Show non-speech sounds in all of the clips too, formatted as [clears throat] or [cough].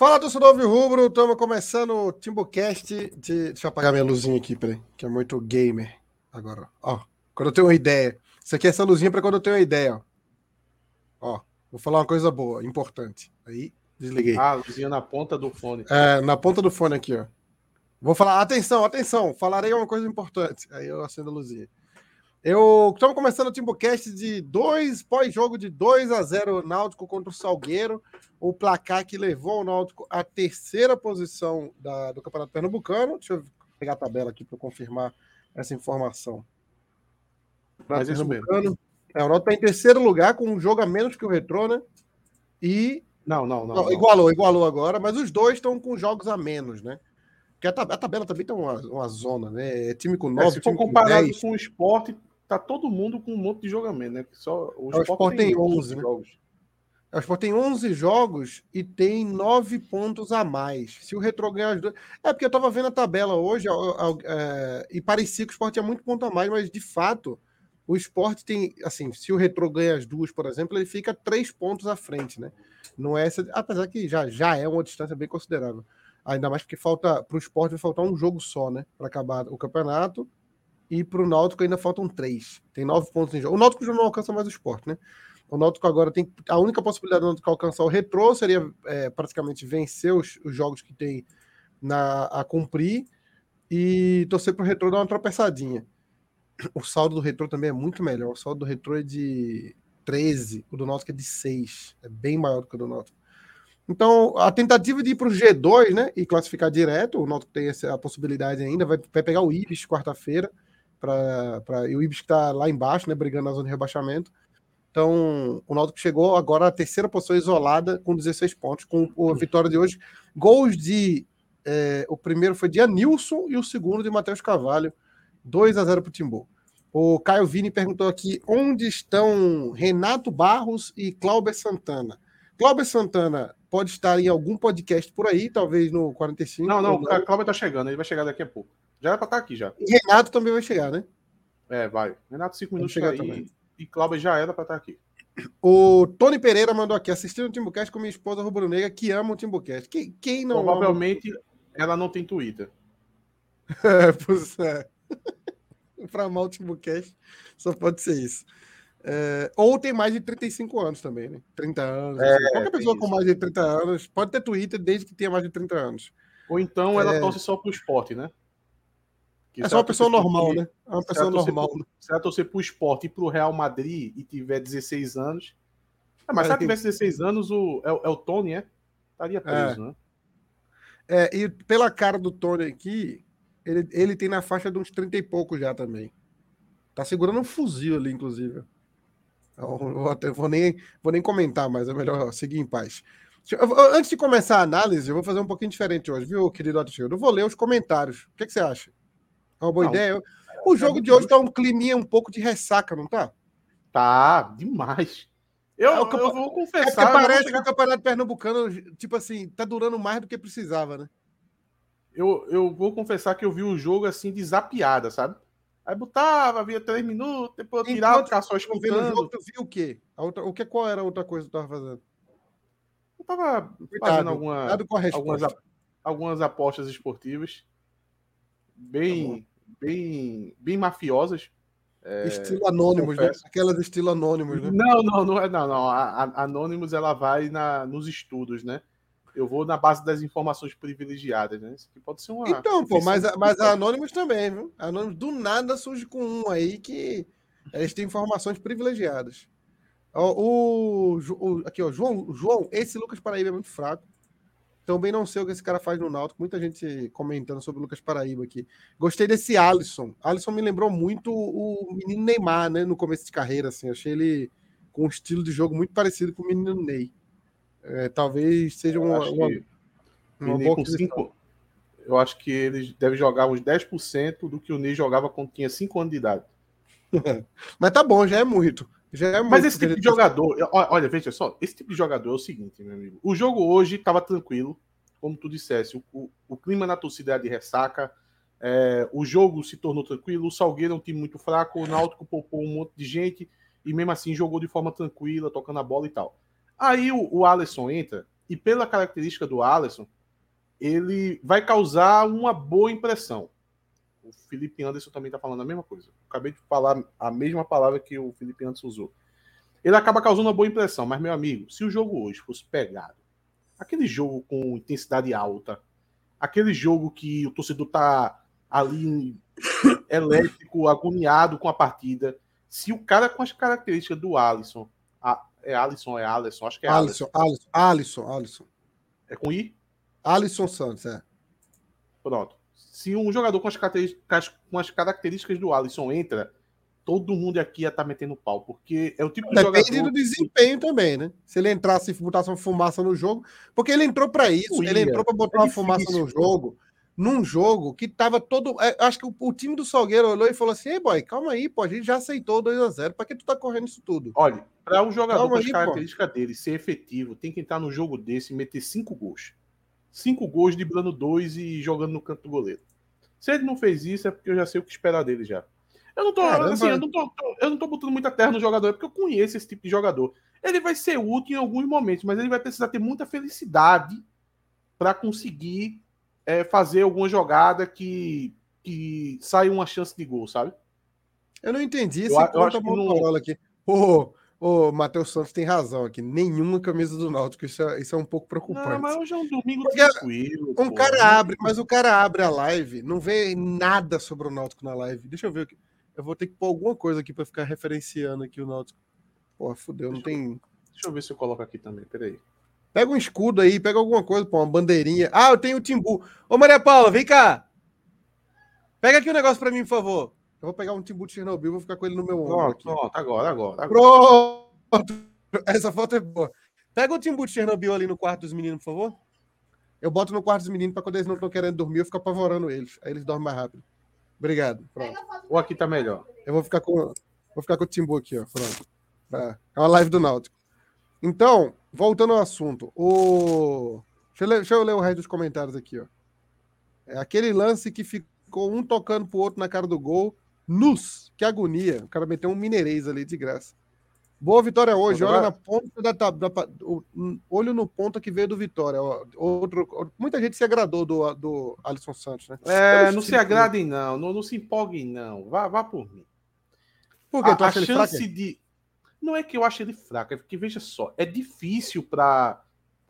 Fala, torcedor Rubro, estamos começando o Timbucast de... Deixa eu apagar minha luzinha aqui, peraí, que é muito gamer. Agora, ó, quando eu tenho uma ideia. Isso aqui é essa luzinha para quando eu tenho uma ideia, ó. Ó, vou falar uma coisa boa, importante. Aí, desliguei. Ah, luzinha na ponta do fone. É, na ponta do fone aqui, ó. Vou falar, atenção, atenção, falarei uma coisa importante. Aí eu acendo a luzinha. Eu estamos começando o Timbocast de dois pós-jogo de 2 a 0 Náutico contra o Salgueiro, o placar que levou o Náutico à terceira posição da, do Campeonato Pernambucano. Deixa eu pegar a tabela aqui para confirmar essa informação. Mas isso mesmo. É, o Náutico está em terceiro lugar com um jogo a menos que o Retrô, né? E não, não, não, não. Igualou, igualou agora, mas os dois estão com jogos a menos, né? Porque a, tabela, a tabela também tem uma, uma zona, né? É time com 9, é, se for comparado com, com o esporte, tá todo mundo com um monte de jogamento, né? Só, o, é, Sport, tem, tem 11 né? jogos. O Sport tem 11 jogos e tem 9 pontos a mais. Se o Retro ganhar as duas. É porque eu tava vendo a tabela hoje é, e parecia que o Sport tinha muito ponto a mais, mas de fato o Sport tem. Assim, se o Retro ganha as duas, por exemplo, ele fica 3 pontos à frente, né? Não é essa. Apesar que já, já é uma distância bem considerável. Ainda mais porque falta. Para o Sport vai faltar um jogo só, né? Para acabar o campeonato e para o Náutico ainda faltam três. Tem nove pontos em jogo. O Náutico já não alcança mais o esporte, né? O Náutico agora tem. A única possibilidade do Náutico alcançar o retrô seria é, praticamente vencer os, os, jogos que tem na, a cumprir e torcer para o retrô dar uma tropeçadinha. O saldo do retrô também é muito melhor. O saldo do retrô é de 13, o do Náutico é de 6. É bem maior do que o do Náutico. Então, a tentativa de ir para o G2 né, e classificar direto, o Náutico tem essa possibilidade ainda, vai, vai pegar o Ibis quarta-feira para e o Ibis está lá embaixo, né, brigando na zona de rebaixamento. Então, o Náutico chegou agora à terceira posição isolada com 16 pontos, com a vitória de hoje. Gols de. É, o primeiro foi de Anilson e o segundo de Matheus Cavalho. 2 a 0 para o Timbu. O Caio Vini perguntou aqui onde estão Renato Barros e Cláudio Santana. Cláudio Santana pode estar em algum podcast por aí, talvez no 45. Não, não, o Cláudio está chegando, ele vai chegar daqui a pouco. Já era para estar aqui já. E Renato também vai chegar, né? É, vai. Renato, cinco minutos chega aí. E Cláudio já era para estar aqui. O Tony Pereira mandou aqui, assistindo o Timbucast com minha esposa rubro-negra, que ama o Timbucast. Quem, quem não Provavelmente ama... ela não tem Twitter. [laughs] é, pois é. [laughs] para amar o Timbucast, só pode ser isso. É, ou tem mais de 35 anos também, né? 30 anos. É, assim. Qualquer pessoa com mais de 30 anos pode ter Twitter desde que tenha mais de 30 anos. Ou então ela é... torce só pro esporte, né? É só uma pessoa normal, né? É uma pessoa normal. Se ela torcer pro esporte e pro Real Madrid e tiver 16 anos. É, mas se ela tivesse 16 anos, o, é, é o Tony, é? Estaria preso, é. né? É, e pela cara do Tony aqui, ele, ele tem na faixa de uns 30 e pouco já também. Tá segurando um fuzil ali, inclusive. Eu vou, até, vou, nem, vou nem comentar, mas é melhor seguir em paz. Antes de começar a análise, eu vou fazer um pouquinho diferente hoje, viu, querido Otto Eu vou ler os comentários. O que, que você acha? É uma boa não, ideia? O jogo de hoje tá um climinha um pouco de ressaca, não tá? Tá, demais. Eu, é, eu vou confessar. É parece chegar... que o Campeonato Pernambucano, tipo assim, tá durando mais do que precisava, né? Eu, eu vou confessar que eu vi o jogo assim desapiada, sabe? Aí botava, via três minutos, depois eu tirava, ficava só escutando. Jogo, tu viu o quê? A outra, o que, qual era a outra coisa que tu tava fazendo? Eu tava fazendo alguma, algumas, algumas apostas esportivas bem, tá bem, bem mafiosas. É, estilo anônimos, né? Aquelas estilo anônimos, né? Não, não, não é não, não. A, a Anônimos ela vai na, nos estudos, né? Eu vou na base das informações privilegiadas, né? Isso aqui pode ser uma. Então, pô, mas, mas a Anônimos também, viu? A Anônimos do nada surge com um aí que eles têm informações privilegiadas. O, o, o aqui, ó, João, João, esse Lucas Paraíba é muito fraco. Também não sei o que esse cara faz no Náutico. Muita gente comentando sobre o Lucas Paraíba aqui. Gostei desse Alisson. Alisson me lembrou muito o menino Neymar, né? No começo de carreira, assim. Achei ele com um estilo de jogo muito parecido com o menino Ney. É, talvez seja uma, uma, uma boa cinco, Eu acho que ele deve jogar uns 10% do que o Ney jogava quando tinha 5 anos de idade. [laughs] Mas tá bom, já é muito. É Mas esse tipo de jogador, olha, veja só, esse tipo de jogador é o seguinte, meu amigo. O jogo hoje estava tranquilo, como tu dissesse, o, o, o, clima na torcida de ressaca, é, o jogo se tornou tranquilo, o Salgueiro é um time muito fraco, o Náutico poupou um monte de gente e mesmo assim jogou de forma tranquila, tocando a bola e tal. Aí o, o Alisson entra e pela característica do Alisson, ele vai causar uma boa impressão. O Felipe Anderson também está falando a mesma coisa. Acabei de falar a mesma palavra que o Felipe Anderson usou. Ele acaba causando uma boa impressão, mas, meu amigo, se o jogo hoje fosse pegado, aquele jogo com intensidade alta, aquele jogo que o torcedor tá ali elétrico, agoniado com a partida, se o cara com as características do Alisson, a, é Alisson, é Alisson, acho que é Alisson. Alisson, Alisson, Alisson. É com I? Alisson Santos, é. Pronto. Se um jogador com as características, com as características do Alisson entra, todo mundo aqui ia estar tá metendo pau, porque é o tipo de Depende jogador... do desempenho também, né? Se ele entrasse e botasse uma fumaça no jogo, porque ele entrou para isso, ele entrou para botar é uma fumaça no jogo, num jogo que tava todo. É, acho que o, o, time do Salgueiro olhou e falou assim: Ei, boy, calma aí, pô, a gente já aceitou 2 a 0 para que tu tá correndo isso tudo? Olha, para um jogador calma com as características dele ser efetivo, tem que entrar no jogo desse e meter cinco gols. Cinco gols, driblando dois e jogando no canto do goleiro. Se ele não fez isso, é porque eu já sei o que esperar dele já. Eu não tô, assim, eu não tô, eu não tô botando muita terra no jogador, é porque eu conheço esse tipo de jogador. Ele vai ser útil em alguns momentos, mas ele vai precisar ter muita felicidade para conseguir é, fazer alguma jogada que, que saia uma chance de gol, sabe? Eu não entendi esse eu, eu acho que não... aqui. O, o Matheus Santos tem razão aqui. Nenhuma camisa do Náutico. Isso é, isso é um pouco preocupante. Não, mas hoje é um domingo Porque tranquilo. Um pô. cara abre, mas o cara abre a live, não vê nada sobre o Náutico na live. Deixa eu ver aqui. Eu vou ter que pôr alguma coisa aqui para ficar referenciando aqui o Náutico. Pô, fudeu, não tem. Deixa eu ver se eu coloco aqui também, peraí. Pega um escudo aí, pega alguma coisa, pô, uma bandeirinha. Ah, eu tenho o Timbu. Ô, Maria Paula, vem cá. Pega aqui um negócio para mim, por favor. Eu vou pegar um Timbu de Chernobyl, vou ficar com ele no meu ombro. Pronto, pronto, agora, agora, agora. Pronto. [laughs] Essa foto é boa. Pega o Timbu de Chernobyl ali no quarto dos meninos, por favor. Eu boto no quarto dos meninos para quando eles não estão querendo dormir, eu fico apavorando eles. Aí eles dormem mais rápido. Obrigado. Pronto. Ou aqui tá melhor. Eu vou ficar com, vou ficar com o Timbu aqui, ó. Pronto. É, é uma live do Náutico. Então, voltando ao assunto, o... deixa, eu ler, deixa eu ler o resto dos comentários aqui. Ó. É aquele lance que ficou um tocando pro outro na cara do gol. Nus, que agonia. O cara meteu um mineirês ali de graça. Boa vitória hoje. Olha na ponta da, da, da olho no ponto que veio do Vitória. Outro, muita gente se agradou do, do Alisson Santos, né? É, não se agradem não, não, não se empolguem não. Vá, vá por mim. Por quê? A, a chance de não é que eu acho ele fraco, é porque, veja só, é difícil para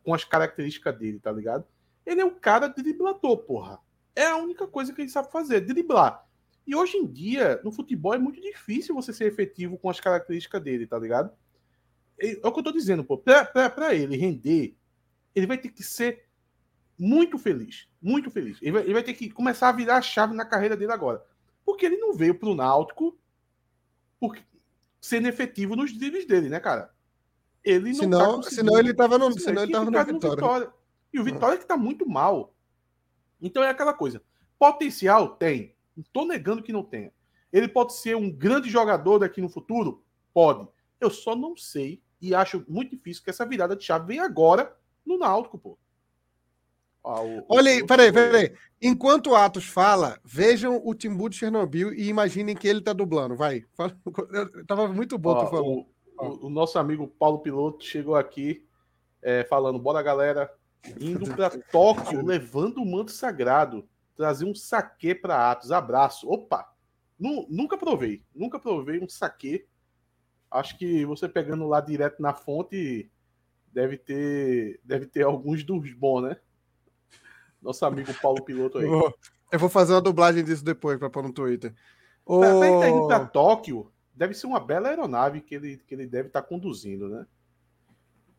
com as características dele, tá ligado? Ele é um cara driblador, porra. É a única coisa que ele sabe fazer, driblar. E hoje em dia, no futebol, é muito difícil você ser efetivo com as características dele, tá ligado? É o que eu tô dizendo, pô. Pra, pra, pra ele render, ele vai ter que ser muito feliz. Muito feliz. Ele vai, ele vai ter que começar a virar a chave na carreira dele agora. Porque ele não veio pro Náutico porque, sendo efetivo nos dribles dele, né, cara? Ele não senão, tá senão ele tava no, senão ele tava no Vitória. Vitória. E o Vitória que tá muito mal. Então é aquela coisa. Potencial tem. Não tô negando que não tenha. Ele pode ser um grande jogador daqui no futuro? Pode. Eu só não sei e acho muito difícil que essa virada de chave venha agora no Náutico, pô. Ah, o, Olha aí, peraí, peraí. Enquanto o Atos fala, vejam o Timbu de Chernobyl e imaginem que ele tá dublando. Vai. Fala, tava muito bom, tu falou. O, o, nosso amigo Paulo Piloto chegou aqui é, falando: bora, galera, indo para Tóquio, levando o manto sagrado, trazer um saque para Atos. Abraço. Opa! nunca provei, nunca provei um saque. Acho que você pegando lá direto na fonte deve ter, deve ter alguns dos bons, né? Nosso amigo Paulo Piloto aí. [laughs] Eu vou fazer uma dublagem disso depois para pôr no Twitter. O... Pra, pra indo para Tóquio, deve ser uma bela aeronave que ele, que ele deve estar tá conduzindo, né?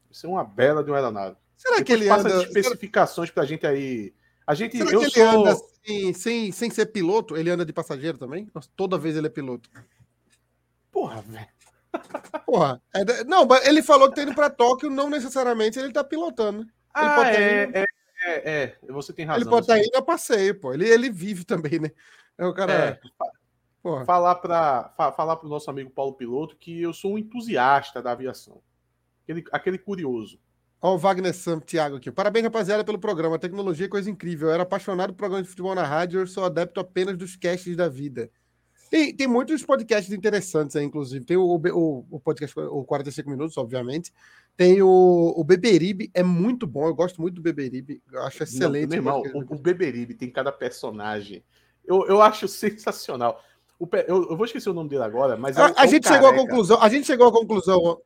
Deve ser uma bela de uma aeronave. Será depois que ele passa anda... especificações para a gente aí. A gente, Será eu sou... anda assim, sem, sem ser piloto? Ele anda de passageiro também? Nossa, toda vez ele é piloto. Porra, velho. Porra. É, não, ele falou que tá indo para Tóquio, não necessariamente ele tá pilotando. Ah, é, é, é, é, você tem razão. Ele pode estar indo a passeio, pô. Ele, ele vive também, né? É o cara. É, porra. falar para falar para o nosso amigo Paulo Piloto que eu sou um entusiasta da aviação. Aquele, aquele curioso. Olha o Wagner Sam, Thiago aqui. Parabéns, rapaziada, pelo programa. A tecnologia é coisa incrível. Eu era apaixonado por programa de futebol na rádio, eu sou adepto apenas dos casts da vida. Tem, tem muitos podcasts interessantes aí, inclusive. Tem o, o, o podcast, o 45 Minutos, obviamente. Tem o, o Beberibe, é muito bom. Eu gosto muito do Beberibe. Eu acho excelente. Não, meu irmão, o, o Beberibe tem cada personagem. Eu, eu acho sensacional. O, eu, eu, vou esquecer o nome dele agora, mas. É a, a gente chegou à conclusão. A gente chegou à conclusão.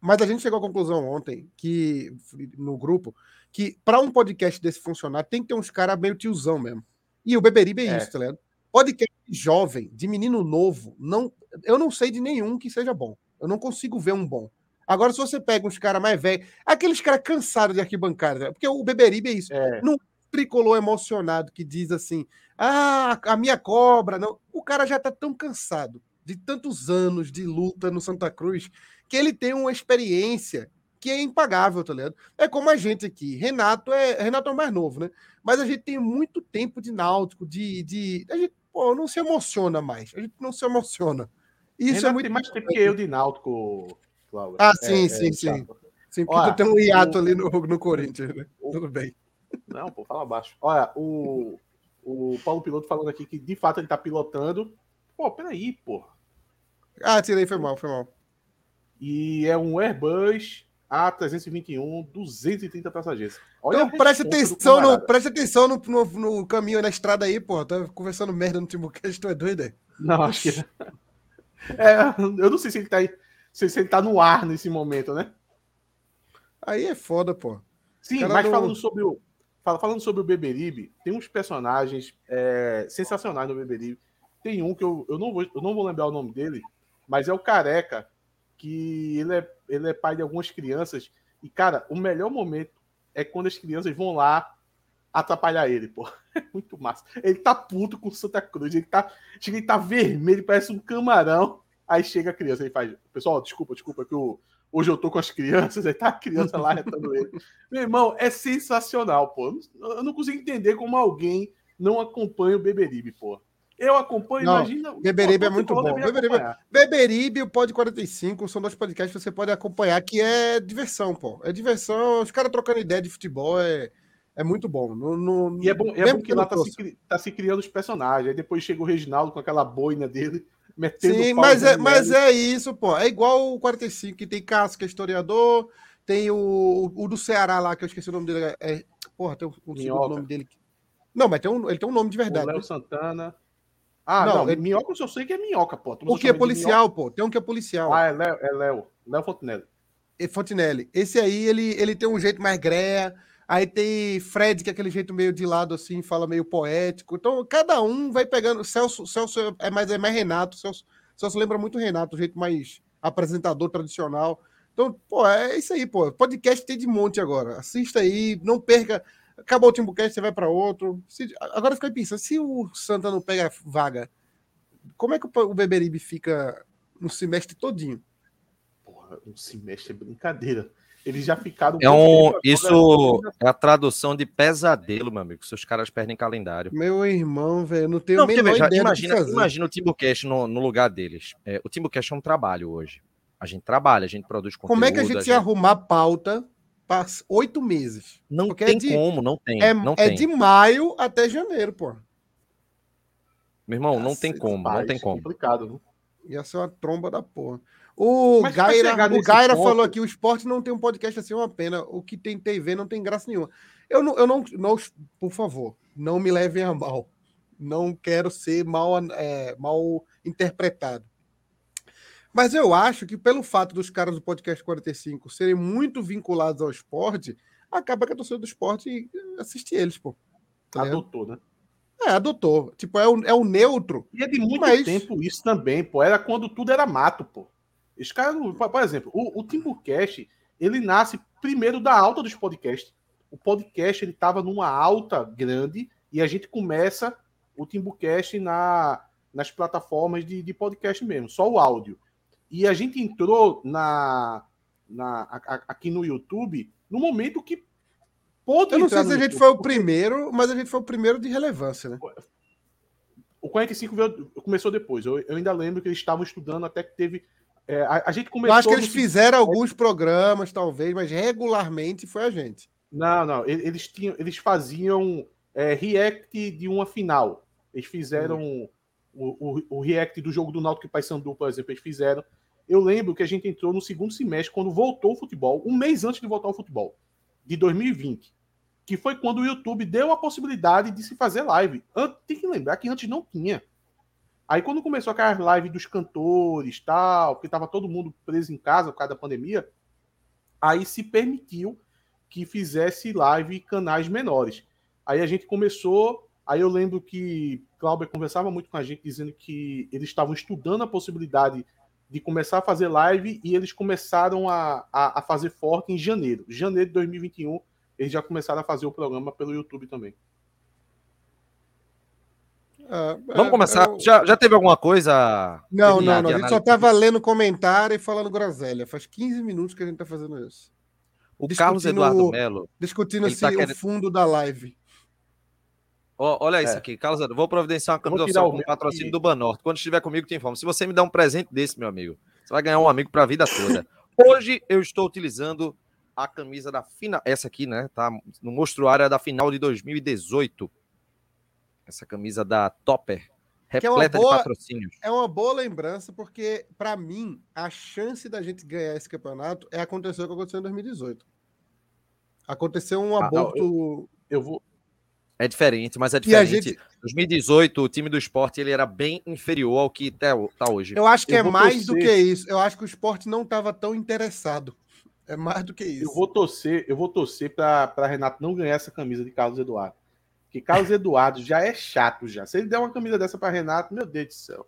Mas a gente chegou à conclusão ontem que no grupo que para um podcast desse funcionar tem que ter uns caras meio tiozão mesmo. E o Beberibe é, é. isso, tá ligado? Podcast jovem, de menino novo, não, eu não sei de nenhum que seja bom. Eu não consigo ver um bom. Agora, se você pega uns caras mais velhos, aqueles caras cansados de arquibancada, porque o Beberibe é isso. É. Não tricolor emocionado que diz assim: ah, a minha cobra. Não. O cara já tá tão cansado de tantos anos de luta no Santa Cruz que ele tem uma experiência que é impagável, tá ligado? É como a gente aqui. Renato é, Renato é o mais novo, né? Mas a gente tem muito tempo de náutico, de. de a gente pô, não se emociona mais. A gente não se emociona. Isso Renato é muito. Tem mais tempo que eu de náutico, Cláudio. Ah, sim, é, sim, é, sim. Sim, porque Olha, tu tem um hiato o, ali no, no Corinthians, né? O, Tudo bem. Não, pô, fala baixo. Olha, o, o Paulo Piloto falando aqui que de fato ele tá pilotando. Pô, peraí, pô. Ah, tirei, foi mal, foi mal. E é um Airbus a321, 230 passageiros. Olha então, preste atenção, no, preste atenção no, no, no, caminho, na estrada aí, pô. Tá conversando merda no Timbucast, tu é doido aí? Não, acho que. [laughs] É, eu não sei se ele tá aí, se ele tá no ar nesse momento, né? Aí é foda, pô. Sim, mas não... falando sobre o. Falando sobre o Beberibe, tem uns personagens é, sensacionais no Beberibe. Tem um que eu, eu, não vou, eu não vou lembrar o nome dele, mas é o Careca, que ele é, ele é pai de algumas crianças. E, cara, o melhor momento é quando as crianças vão lá atrapalhar ele, pô. [laughs] É muito massa. Ele tá puto com Santa Cruz, ele tá, chega, ele tá vermelho, parece um camarão. Aí chega a criança, ele faz, pessoal, desculpa, desculpa, que hoje eu tô com as crianças, [laughs] aí tá a criança lá retando ele. Meu irmão, é sensacional, pô. Eu não consigo entender como alguém não acompanha o Beberibe, pô. Eu acompanho, não, imagina. Beberibe é muito bom. Beberibe, Beberibe e o Pod 45 são dois podcasts que você pode acompanhar, que é diversão, pô. É diversão, os caras trocando ideia de futebol é, é muito bom. No, no, e é bom, é bom que lá tá se, tá se, criando os personagens. Aí depois chega o Reginaldo com aquela boina dele, [laughs] metendo Sim, mas é, mas é isso, pô. É igual o 45, que tem Cássio, que é historiador, tem o, o do Ceará lá, que eu esqueci o nome dele. É, porra, tem o, o nome dele. Não, mas tem um, ele tem um nome de verdade. O Léo né? Santana. Ah, não, não é... minhoca eu só sei que é minhoca, pô. O que é policial, pô. Tem um que é policial. Ah, é Léo, é Léo. Léo Fontenelle. É Fontenelle. Esse aí, ele, ele tem um jeito mais greia. Aí tem Fred, que é aquele jeito meio de lado, assim, fala meio poético. Então, cada um vai pegando. Celso, Celso é mais, é mais Renato. Celso, Celso lembra muito Renato, o jeito mais apresentador tradicional. Então, pô, é isso aí, pô. Podcast tem de monte agora. Assista aí, não perca. Acabou o Timbucast, você vai para outro. Se, agora fica pensando, se o Santa não pega vaga, como é que o, Beberibe fica no semestre todinho? Porra, um semestre é brincadeira. Eles já ficaram. É um, isso é a tradução de pesadelo, meu amigo. Seus caras perdem calendário. Meu irmão, velho, não tenho não, veja, imagina, imagina o Timbucast no, no lugar deles. É, o Timbucast é um trabalho hoje. A gente trabalha, a gente produz conteúdo. Como é que a gente, a gente... ia arrumar pauta oito meses. Não Porque é tem é de, como, não tem. É, não é tem. de maio até janeiro, pô. Meu irmão, não tem como, não tem como. complicado, viu? Ia ser uma tromba da porra. O Mas Gaira, o Gaira ponto... falou aqui: o esporte não tem um podcast assim, é uma pena. O que tem TV não tem graça nenhuma. Eu não, eu não, não por favor, não me levem a mal. Não quero ser mal, é, mal interpretado. Mas eu acho que pelo fato dos caras do podcast 45 serem muito vinculados ao esporte, acaba que a torcida do esporte assiste eles, pô. Tá adotou, né? É, adotou. Tipo, é o, é o neutro. E é de muito mas... tempo isso também, pô. Era quando tudo era mato, pô. Os caras, por exemplo, o, o Timbucast, ele nasce primeiro da alta dos podcasts. O podcast, ele tava numa alta grande e a gente começa o Timbucast na, nas plataformas de, de podcast mesmo, só o áudio. E a gente entrou na, na aqui no YouTube no momento que pôde Eu não sei se a gente foi o primeiro, mas a gente foi o primeiro de relevância, né? O 45 veio, começou depois. Eu, eu, ainda lembro que eles estavam estudando até que teve. É, a, a, gente começou. Eu acho que eles fizeram alguns programas, talvez, mas regularmente foi a gente. Não, não. Eles, tinham, eles faziam é, react de uma final. Eles fizeram. Hum o, o, o react do jogo do Náutico e Paysandu, por exemplo, eles fizeram. Eu lembro que a gente entrou no segundo semestre, quando voltou o futebol, um mês antes de voltar o futebol, de 2020, que foi quando o YouTube deu a possibilidade de se fazer live. Tem que lembrar que antes não tinha. Aí quando começou aquelas lives dos cantores, tal, porque tava todo mundo preso em casa por causa da pandemia, aí se permitiu que fizesse live canais menores. Aí a gente começou, aí eu lembro que Cláudio conversava muito com a gente dizendo que eles estavam estudando a possibilidade de começar a fazer live e eles começaram a, a, a fazer forte em janeiro. Janeiro de 2021, eles já começaram a fazer o programa pelo YouTube também. É, Vamos é, começar. Eu... Já, já teve alguma coisa? Não, não, não. A gente só estava lendo comentário e falando groselha. Faz 15 minutos que a gente está fazendo isso. O Carlos Eduardo Melo. Discutindo tá se querendo... o fundo da live. Oh, olha isso é. aqui, Carlos. Vou providenciar uma camisa com patrocínio e... do Banorte. Quando estiver comigo, te informo. Se você me der um presente desse, meu amigo, você vai ganhar um amigo para a vida toda. [laughs] Hoje eu estou utilizando a camisa da final. Essa aqui, né? Tá no mostruário da final de 2018 essa camisa da Topper, é repleta é boa, de patrocínios. É uma boa lembrança, porque, para mim, a chance da gente ganhar esse campeonato é acontecer o que aconteceu em 2018. Aconteceu um aborto. Ah, eu, eu, vou. É diferente, mas é diferente. Gente... 2018, o time do esporte ele era bem inferior ao que está tá hoje. Eu acho que eu é mais torcer... do que isso. Eu acho que o esporte não estava tão interessado. É mais do que isso. Eu vou torcer, eu vou torcer para Renato não ganhar essa camisa de Carlos Eduardo. Que Carlos Eduardo já é chato já. Se ele der uma camisa dessa para Renato, meu Deus do céu.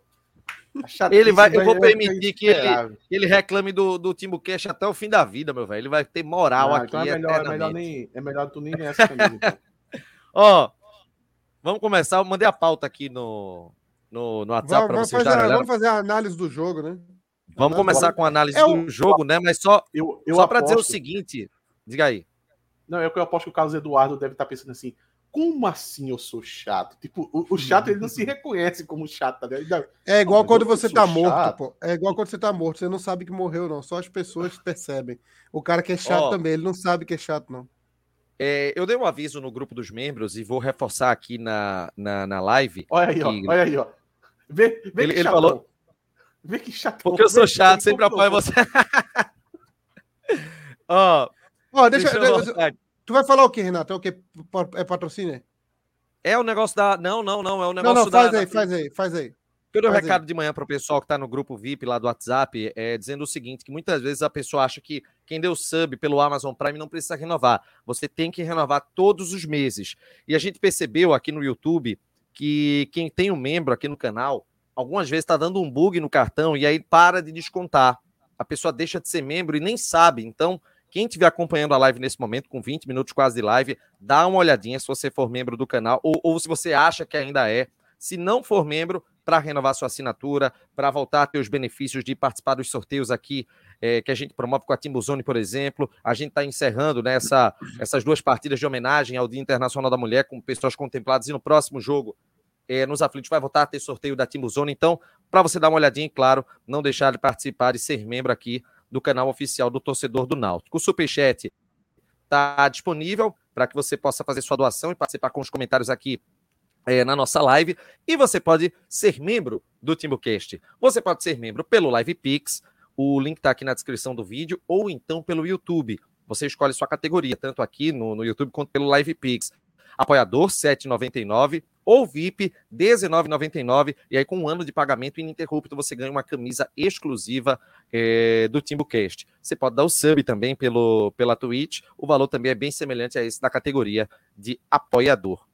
Ele vai, eu vou permitir que ele, que ele reclame do, do Timbu Cash até o fim da vida, meu velho. Ele vai ter moral aqui. Então é, melhor, é, melhor nem, é melhor tu nem ganhar essa camisa. [laughs] Ó, vamos começar. Eu mandei a pauta aqui no, no, no WhatsApp para vocês fazer, Vamos fazer a análise do jogo, né? Vamos começar com a análise é do jogo, né? Mas só, eu, eu só para dizer o seguinte, diga aí. Não, é que eu aposto que o Carlos Eduardo deve estar tá pensando assim: como assim eu sou chato? Tipo, o, o chato ele não se [laughs] reconhece como chato, tá ligado? É igual quando você tá morto, chato. pô. É igual quando você tá morto, você não sabe que morreu, não. Só as pessoas percebem. O cara que é chato oh, também, ele não sabe que é chato, não. É, eu dei um aviso no grupo dos membros e vou reforçar aqui na, na, na live. Olha aí, ó. Olha aí, ó. Vê, vê ele, ele falou. Vê que chato. Porque eu sou chato, sempre apoio você. [laughs] Ó. oh, oh, deixa, deixa eu. Tu vai falar o que, Renato? É o que? É patrocínio? É o negócio da. Não, não, não. É o negócio não, não, faz da. Aí, da... Faz aí, faz aí. Eu dei um recado de manhã para o pessoal que está no grupo VIP lá do WhatsApp, é, dizendo o seguinte: que muitas vezes a pessoa acha que quem deu sub pelo Amazon Prime não precisa renovar. Você tem que renovar todos os meses. E a gente percebeu aqui no YouTube que quem tem um membro aqui no canal, algumas vezes está dando um bug no cartão e aí para de descontar. A pessoa deixa de ser membro e nem sabe. Então, quem estiver acompanhando a live nesse momento, com 20 minutos quase de live, dá uma olhadinha se você for membro do canal ou, ou se você acha que ainda é. Se não for membro, para renovar sua assinatura, para voltar a ter os benefícios de participar dos sorteios aqui é, que a gente promove com a Timbuzone, por exemplo. A gente está encerrando né, essa, essas duas partidas de homenagem ao Dia Internacional da Mulher com pessoas contempladas e no próximo jogo. É, nos aflitos vai voltar a ter sorteio da Timbuzone. Então, para você dar uma olhadinha, claro, não deixar de participar e ser membro aqui do canal oficial do torcedor do Náutico. O Superchat está disponível para que você possa fazer sua doação e participar com os comentários aqui é, na nossa live. E você pode ser membro do TimbuCast. Você pode ser membro pelo Live Pix, o link está aqui na descrição do vídeo, ou então pelo YouTube. Você escolhe sua categoria, tanto aqui no, no YouTube quanto pelo Live Pix. Apoiador 7,99 ou VIP 19,99 e aí com um ano de pagamento ininterrupto você ganha uma camisa exclusiva é, do TimbuCast. Você pode dar o sub também pelo, pela Twitch, o valor também é bem semelhante a esse da categoria de apoiador.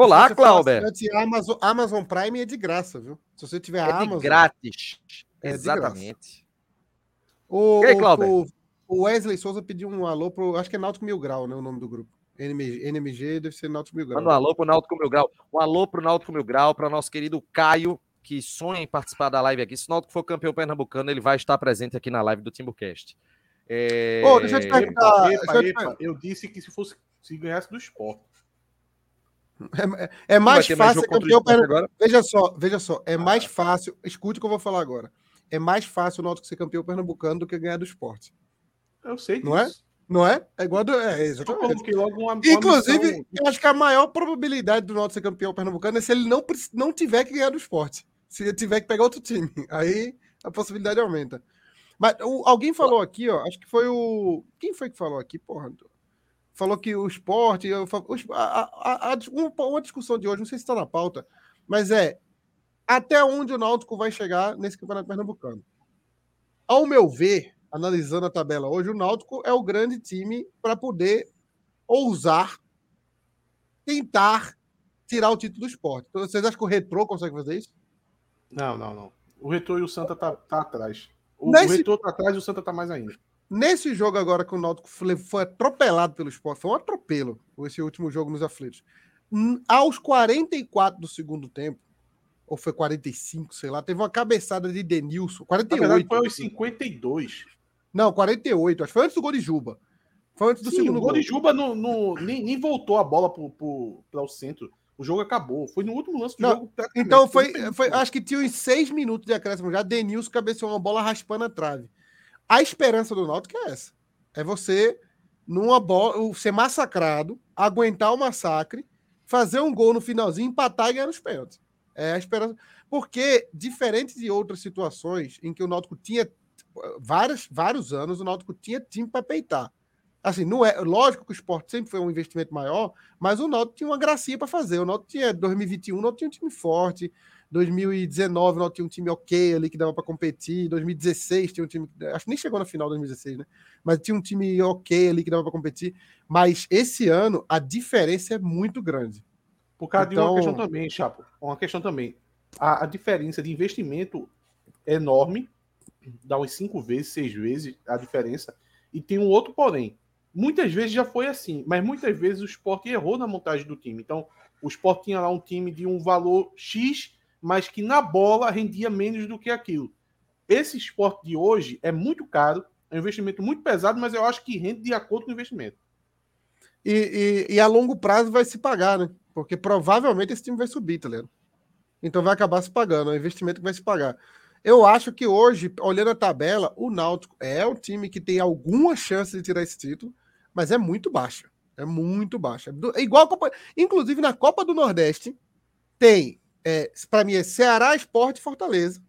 Olá, Clauber. Amazon, Amazon Prime é de graça, viu? Se você tiver é Amazon. De grátis. É Exatamente. O, aí, o, o, Wesley Souza pediu um alô pro. Acho que é Náutico Mil Grau, né? O nome do grupo. NMG, NMG deve ser Náutico Mil Grau. Manda um alô pro Náutico Mil Grau. Um alô pro Náutico Mil Grau, para nosso querido Caio, que sonha em participar da live aqui. Se o Náutico for campeão pernambucano, ele vai estar presente aqui na live do Timbucast. É... Oh, deixa eu te perguntar. Epa, epa, epa. Eu disse que se fosse se ganhasse do esporte. É, é, é mais fácil ser campeão pernambucano. Veja só, veja só. É ah. mais fácil. Escute o que eu vou falar agora. É mais fácil o Náutico ser campeão pernambucano do que ganhar do esporte. Eu sei disso. Não é? Não é? É igual do. É, exatamente. Logo uma, Inclusive, eu acho que a maior probabilidade do Náutico ser campeão pernambucano é se ele não, não tiver que ganhar do esporte. Se tiver que pegar outro time, [laughs] aí a possibilidade aumenta. Mas o, alguém falou aqui, ó, acho que foi o. Quem foi que falou aqui, porra? Falou que o esporte. A, a, a, uma discussão de hoje, não sei se está na pauta, mas é até onde o Náutico vai chegar nesse campeonato pernambucano. Ao meu ver, analisando a tabela hoje, o Náutico é o grande time para poder ousar tentar tirar o título do esporte. Então, vocês acham que o Retrô consegue fazer isso? Não, não, não. O Retrô e o Santa tá, tá atrás. O, Nesse... o Retrô tá atrás e o Santa tá mais ainda. Nesse jogo agora que o Náutico foi atropelado pelo esporte, foi um atropelo esse último jogo nos aflitos. Aos 44 do segundo tempo, ou foi 45, sei lá, teve uma cabeçada de Denilson. 48. Na verdade, foi aos 52. Não, 48. Acho que foi antes do gol de Juba. Foi antes do Sim, segundo o gol. de Juba no, no, nem, nem voltou a bola para o centro. O jogo acabou. Foi no último lance do Não, jogo. Então foi, foi, acho que tinha uns seis minutos de acréscimo já. Denilson cabeceou uma bola raspando a trave. A esperança do Náutico é essa. É você, numa bola, ser massacrado, aguentar o massacre, fazer um gol no finalzinho, empatar e ganhar os pênaltis. É a esperança. Porque, diferente de outras situações em que o Náutico tinha várias, vários anos, o Náutico tinha time para peitar. Assim, não é lógico que o esporte sempre foi um investimento maior, mas o Náutico tinha uma gracinha para fazer. O Náutico tinha 2021, o Náutico tinha um time forte, 2019 nós tinha um time ok ali que dava para competir. 2016 tinha um time, acho que nem chegou na final 2016, né? Mas tinha um time ok ali que dava para competir. Mas esse ano a diferença é muito grande. Por causa então... de uma então questão também, Chapo. Uma questão também. A, a diferença de investimento é enorme, dá uns cinco vezes, seis vezes a diferença. E tem um outro porém. Muitas vezes já foi assim, mas muitas vezes o esporte errou na montagem do time. Então, o esporte tinha lá um time de um valor X mas que na bola rendia menos do que aquilo. Esse esporte de hoje é muito caro, é um investimento muito pesado, mas eu acho que rende de acordo com o investimento. E, e, e a longo prazo vai se pagar, né? Porque provavelmente esse time vai subir, tá ligado? Então vai acabar se pagando, é um investimento que vai se pagar. Eu acho que hoje, olhando a tabela, o Náutico é um time que tem alguma chance de tirar esse título, mas é muito baixa. É muito baixa. É igual Copa. Inclusive na Copa do Nordeste, tem é, para mim é Ceará, Esporte e Fortaleza.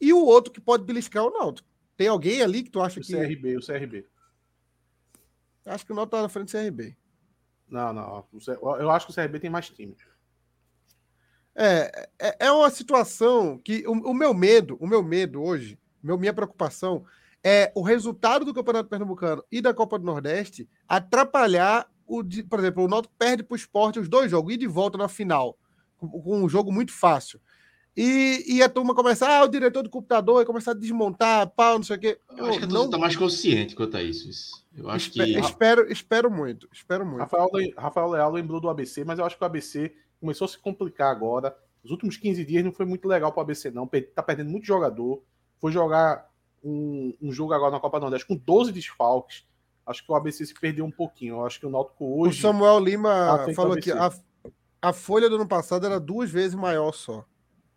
E o outro que pode beliscar é o Náutico. Tem alguém ali que tu acha o que. O CRB, o CRB. Acho que o Náutico tá na frente do CRB. Não, não. Eu acho que o CRB tem mais time. É, é, é uma situação que o, o, meu medo, o meu medo hoje, meu, minha preocupação é o resultado do Campeonato Pernambucano e da Copa do Nordeste atrapalhar o, por exemplo, o Náutico perde para o esporte os dois jogos, e de volta na final com um jogo muito fácil. E, e a turma começa, ah, o diretor do computador vai começar a desmontar, pau, não sei o quê. Eu acho que a não está mais consciente quanto a isso. Eu acho espero, que. Espero, espero muito, espero muito. Rafael, Rafael Leal lembrou do ABC, mas eu acho que o ABC começou a se complicar agora. Os últimos 15 dias não foi muito legal para o ABC, não. Tá perdendo muito jogador. Foi jogar um, um jogo agora na Copa do Nordeste com 12 desfalques. Acho que o ABC se perdeu um pouquinho. Eu acho que o Náutico hoje. O Samuel Lima falou que a, a folha do ano passado era duas vezes maior só.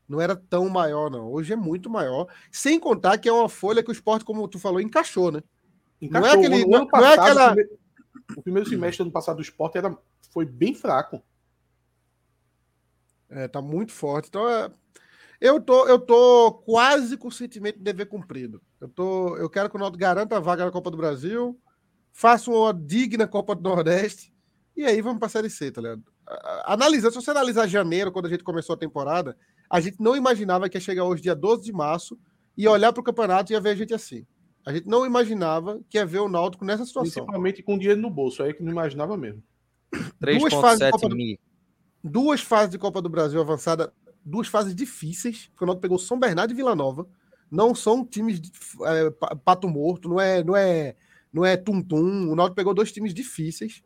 Não era tão maior, não. Hoje é muito maior. Sem contar que é uma folha que o esporte, como tu falou, encaixou, né? Encaixou. Não é aquele. O, ano passado, não é aquela... o, primeiro, o primeiro semestre do ano passado do esporte era, foi bem fraco. É, tá muito forte. Então, é... eu, tô, eu tô quase com o sentimento de dever cumprido. Eu, tô, eu quero que o Náutico garanta a vaga na Copa do Brasil, faça uma digna Copa do Nordeste, e aí vamos para a Série C, tá ligado? Analisando, se você analisar janeiro, quando a gente começou a temporada, a gente não imaginava que ia chegar hoje, dia 12 de março, e olhar para o campeonato e ia ver a gente assim. A gente não imaginava que ia ver o Náutico nessa situação. Principalmente com dinheiro no bolso, aí que não imaginava mesmo. Duas fases, Copa do, duas fases de Copa do Brasil avançada, duas fases difíceis, porque o Náutico pegou São Bernardo e Vila Nova. Não são times de, é, pato morto, não é, não é, não é tum-tum. O Náutico pegou dois times difíceis.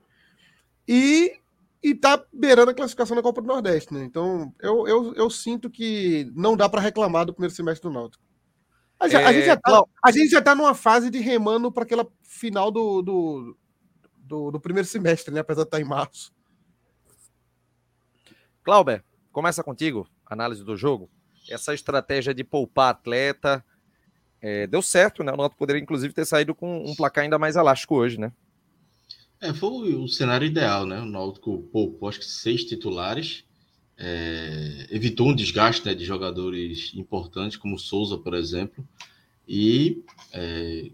E e tá beirando a classificação da Copa do Nordeste, né? Então, eu, eu, eu sinto que não dá para reclamar do primeiro semestre do Náutico. A, é... a, gente já tá, a gente já tá numa fase de remando para aquela final do, do, do, do, primeiro semestre, né? Apesar de estar tá em março. Clauber, começa contigo, análise do jogo. Essa estratégia de poupar atleta é, deu certo, né? O Náutico poderia, inclusive, ter saído com um placar ainda mais elástico hoje, né? É, foi o cenário ideal, né? O Náutico poupou acho que seis titulares é, evitou um desgaste né, de jogadores importantes, como Souza, por exemplo, e é,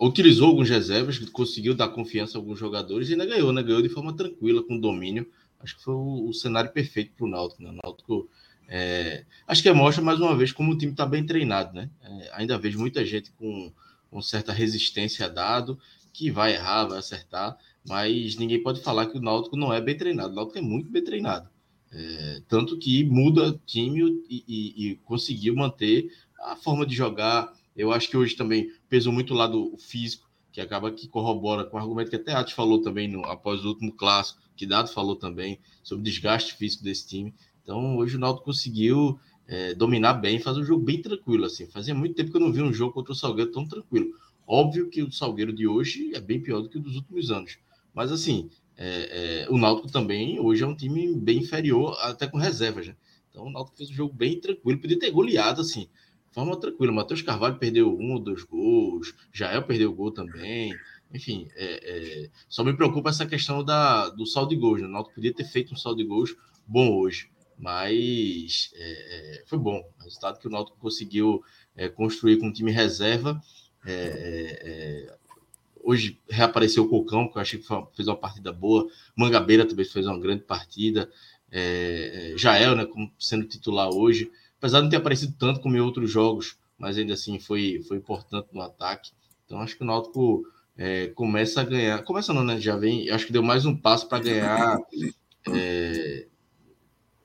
utilizou alguns reservas, conseguiu dar confiança a alguns jogadores e ainda ganhou, né? Ganhou de forma tranquila, com domínio. Acho que foi o, o cenário perfeito para o Náutico. Né? O Náutico é, acho que mostra mais uma vez como o time está bem treinado, né? É, ainda vejo muita gente com, com certa resistência a dado, que vai errar, vai acertar, mas ninguém pode falar que o Náutico não é bem treinado. O Náutico é muito bem treinado. É, tanto que muda time e, e, e, conseguiu manter a forma de jogar. Eu acho que hoje também pesou muito o lado físico, que acaba que corrobora com o argumento que até a Ati falou também no, após o último clássico, que Dado falou também sobre o desgaste físico desse time. Então hoje o Náutico conseguiu é, dominar bem, fazer um jogo bem tranquilo. assim. Fazia muito tempo que eu não vi um jogo contra o Salgueiro tão tranquilo. Óbvio que o Salgueiro de hoje é bem pior do que o dos últimos anos. Mas assim, é, é, o Náutico também hoje é um time bem inferior, até com reservas. Então o Náutico fez um jogo bem tranquilo, podia ter goleado assim, de forma tranquila. Matheus Carvalho perdeu um ou dois gols, Jael perdeu o gol também. Enfim, é, é, só me preocupa essa questão da, do saldo de gols. Né? O Náutico podia ter feito um saldo de gols bom hoje, mas é, é, foi bom. O resultado que o Náutico conseguiu construir com um time reserva. É, hoje reapareceu o Cocão, que eu achei que fez uma partida boa. Mangabeira também fez uma grande partida. É, é, Jael, né, como sendo titular hoje, apesar de não ter aparecido tanto como em outros jogos, mas ainda assim foi, foi importante no ataque. Então acho que o Náutico é, começa a ganhar. Começa não, né? Já vem. Acho que deu mais um passo para ganhar. É,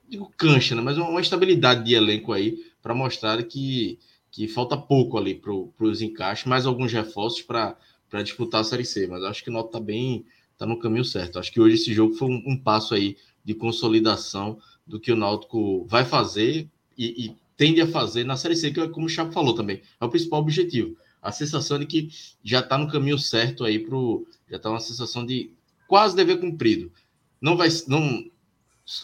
digo cancha, né? Mas uma estabilidade de elenco aí para mostrar que, que falta pouco ali para os encaixes, mais alguns reforços para disputar a Série C, mas acho que o Náutico está bem, está no caminho certo. Acho que hoje esse jogo foi um, um, passo aí de consolidação do que o Náutico vai fazer e, e tende a fazer na Série C, que é como o Chapo falou também, é o principal objetivo. A sensação de que já está no caminho certo aí para já está uma sensação de quase dever cumprido. Não vai, não,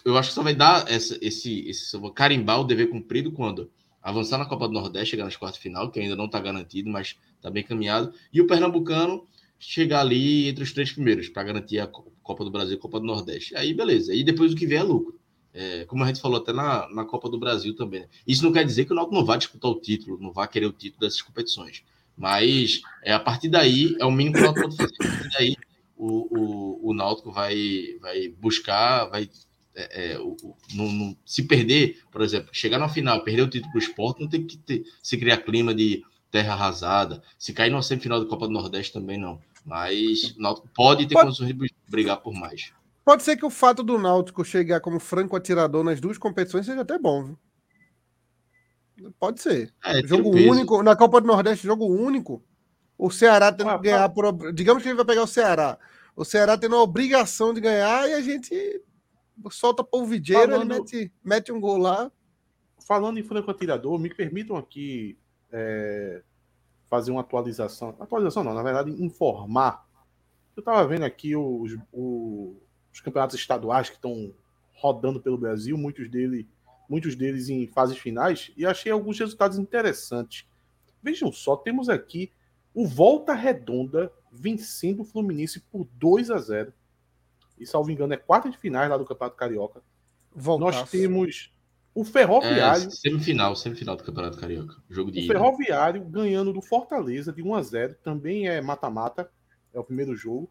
eu acho que só vai dar essa, esse, esse carimbar o dever cumprido quando avançar na Copa do Nordeste, chegar nas quartas final, que ainda não está garantido, mas está bem caminhado. E o Pernambucano chegar ali entre os três primeiros para garantir a Copa do Brasil e a Copa do Nordeste. Aí beleza. E depois o que vier é lucro. É, como a gente falou até na, na Copa do Brasil também. Né? Isso não quer dizer que o Náutico não vai disputar o título, não vai querer o título dessas competições. Mas é, a partir daí é o mínimo que o Náutico pode fazer. A partir daí o, o, o Náutico vai, vai buscar, vai é, é, o, não, não, se perder, por exemplo, chegar na final, perder o título para o esporte, não tem que ter, se criar clima de terra arrasada. Se cair numa semifinal da Copa do Nordeste também não. Mas o Náutico pode ter pode... condições de brigar por mais. Pode ser que o fato do Náutico chegar como franco atirador nas duas competições seja até bom. Viu? Pode ser. É, jogo único. Na Copa do Nordeste, jogo único. O Ceará tendo ah, que ganhar por. Digamos que ele vai pegar o Ceará. O Ceará tendo a obrigação de ganhar e a gente solta polvideira Falando... e mete, mete um gol lá. Falando em franco atirador, me permitam aqui é, fazer uma atualização. Atualização não, na verdade, informar. Eu estava vendo aqui os, os, os, campeonatos estaduais que estão rodando pelo Brasil, muitos, dele, muitos deles em fases finais, e achei alguns resultados interessantes. Vejam só, temos aqui o Volta Redonda vencendo o Fluminense por 2 a 0. E, salvo engano, é quarta de finais lá do Campeonato Carioca. Voltaço. Nós temos o Ferroviário. É, semifinal, semifinal do Campeonato Carioca. Jogo de o Ferroviário ganhando do Fortaleza de 1 a 0 também é mata-mata, é o primeiro jogo.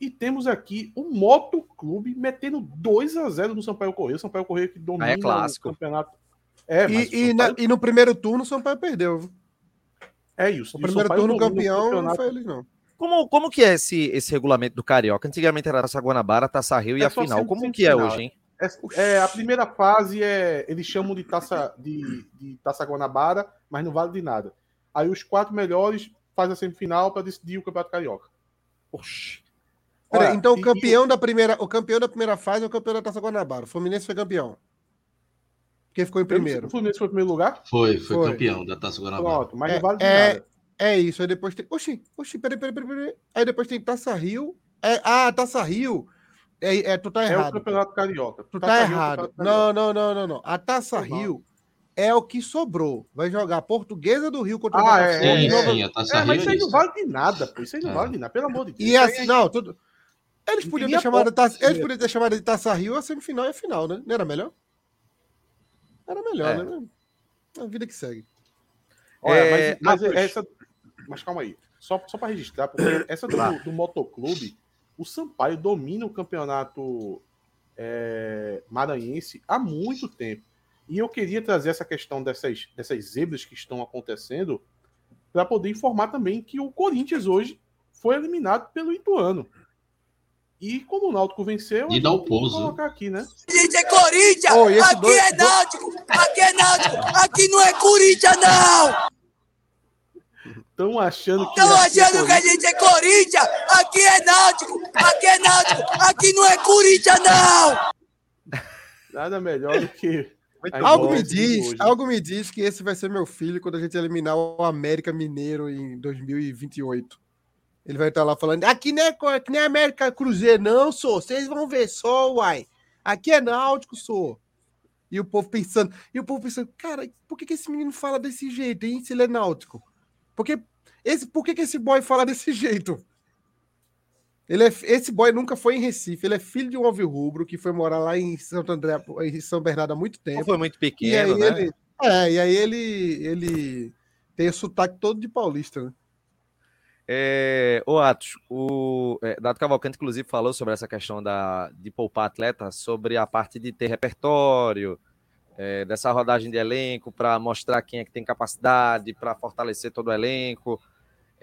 E temos aqui o Moto Clube metendo 2 a 0 no Sampaio Correia. O Sampaio Correia que domina é clássico. o campeonato. É, e, e, na, e, no primeiro turno o Sampaio perdeu. É isso. O primeiro o turno campeão não foi eles, não. Como, como que é esse, esse regulamento do Carioca? Antigamente era Taça Guanabara, Taça Rio é e a final. Como que é hoje, hein? É, é, a primeira fase é. Eles chamam de taça, de, de taça Guanabara, mas não vale de nada. Aí os quatro melhores fazem a semifinal para decidir o Campeonato Carioca. Oxi. Olha, então, o campeão, e... da primeira, o campeão da primeira fase é o campeão da Taça Guanabara. O Fluminense foi campeão. Quem ficou em primeiro? O Fluminense foi em primeiro lugar? Foi, foi, foi. campeão da Taça Guanabara. Pronto, mas é, não vale de é, nada. É isso. Aí depois tem. Oxi, oxi, peraí, peraí, peraí. peraí. Aí depois tem Taça Rio. É, ah, Taça Rio é, é, tu tá errado. É o Campeonato Carioca. Tu tá errado. Não, não, não, não, não. A Taça Rio é o que sobrou. Vai jogar a Portuguesa do Rio contra ah, o Botafogo. É, sim, sim, a Taça é, Rio mas isso aí não vale de nada, pô. Isso aí não é. vale de nada, pelo amor de Deus. E assim, não, tudo... Eles podiam, ter chamado, de taça, eles podiam ter chamado de Taça Rio a semifinal e a final, né? Não era melhor? Era melhor, é. né? A vida que segue. Olha, é, mas, mas essa. Mas calma aí. Só, só para registrar, porque [coughs] essa do, do motoclube, o Sampaio domina o campeonato é, maranhense há muito tempo. E eu queria trazer essa questão dessas, dessas zebras que estão acontecendo para poder informar também que o Corinthians hoje foi eliminado pelo Ituano. E como o Náutico venceu, e dá o pouso. colocar aqui, né? Gente é Corinthians! Oh, aqui dois... é Náutico! Aqui é Náutico! Aqui não é Corinthians, não! Estão achando que. Estão achando que a gente é Corinthians! Aqui é Náutico! Aqui é Náutico! Aqui não é Corinthians, não! Nada melhor do que. Algo me diz, algo me diz que esse vai ser meu filho quando a gente eliminar o América Mineiro em 2028. Ele vai estar lá falando: aqui não é, aqui não é América Cruzeiro, não, sou. Vocês vão ver só, uai. Aqui é Náutico, sou. E o povo pensando, e o povo pensando, cara, por que, que esse menino fala desse jeito, hein? Se ele é náutico? Porque esse, por que, que esse boy fala desse [laughs] jeito? Ele é, esse boy nunca foi em Recife, ele é filho de um rubro que foi morar lá em Santo André, em São Bernardo há muito tempo. Não foi muito pequeno, né? Ele, é, e aí ele, ele tem o sotaque todo de paulista, né? É, o Atos, o é, Dado Cavalcante, inclusive, falou sobre essa questão da, de poupar atleta, sobre a parte de ter repertório, é, dessa rodagem de elenco, para mostrar quem é que tem capacidade, para fortalecer todo o elenco.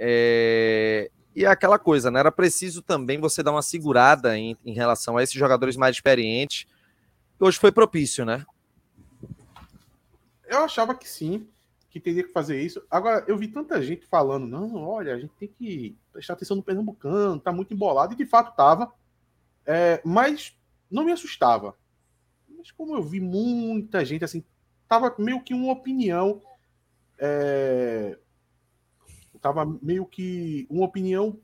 É, e é aquela coisa, né? Era preciso também você dar uma segurada em, em relação a esses jogadores mais experientes. Hoje foi propício, né? Eu achava que sim que teria que fazer isso. Agora, eu vi tanta gente falando, não, olha, a gente tem que prestar atenção no Pernambucano, tá muito embolado, e de fato tava. É, mas não me assustava. Mas como eu vi muita gente, assim, tava meio que uma opinião. É, tava meio que uma opinião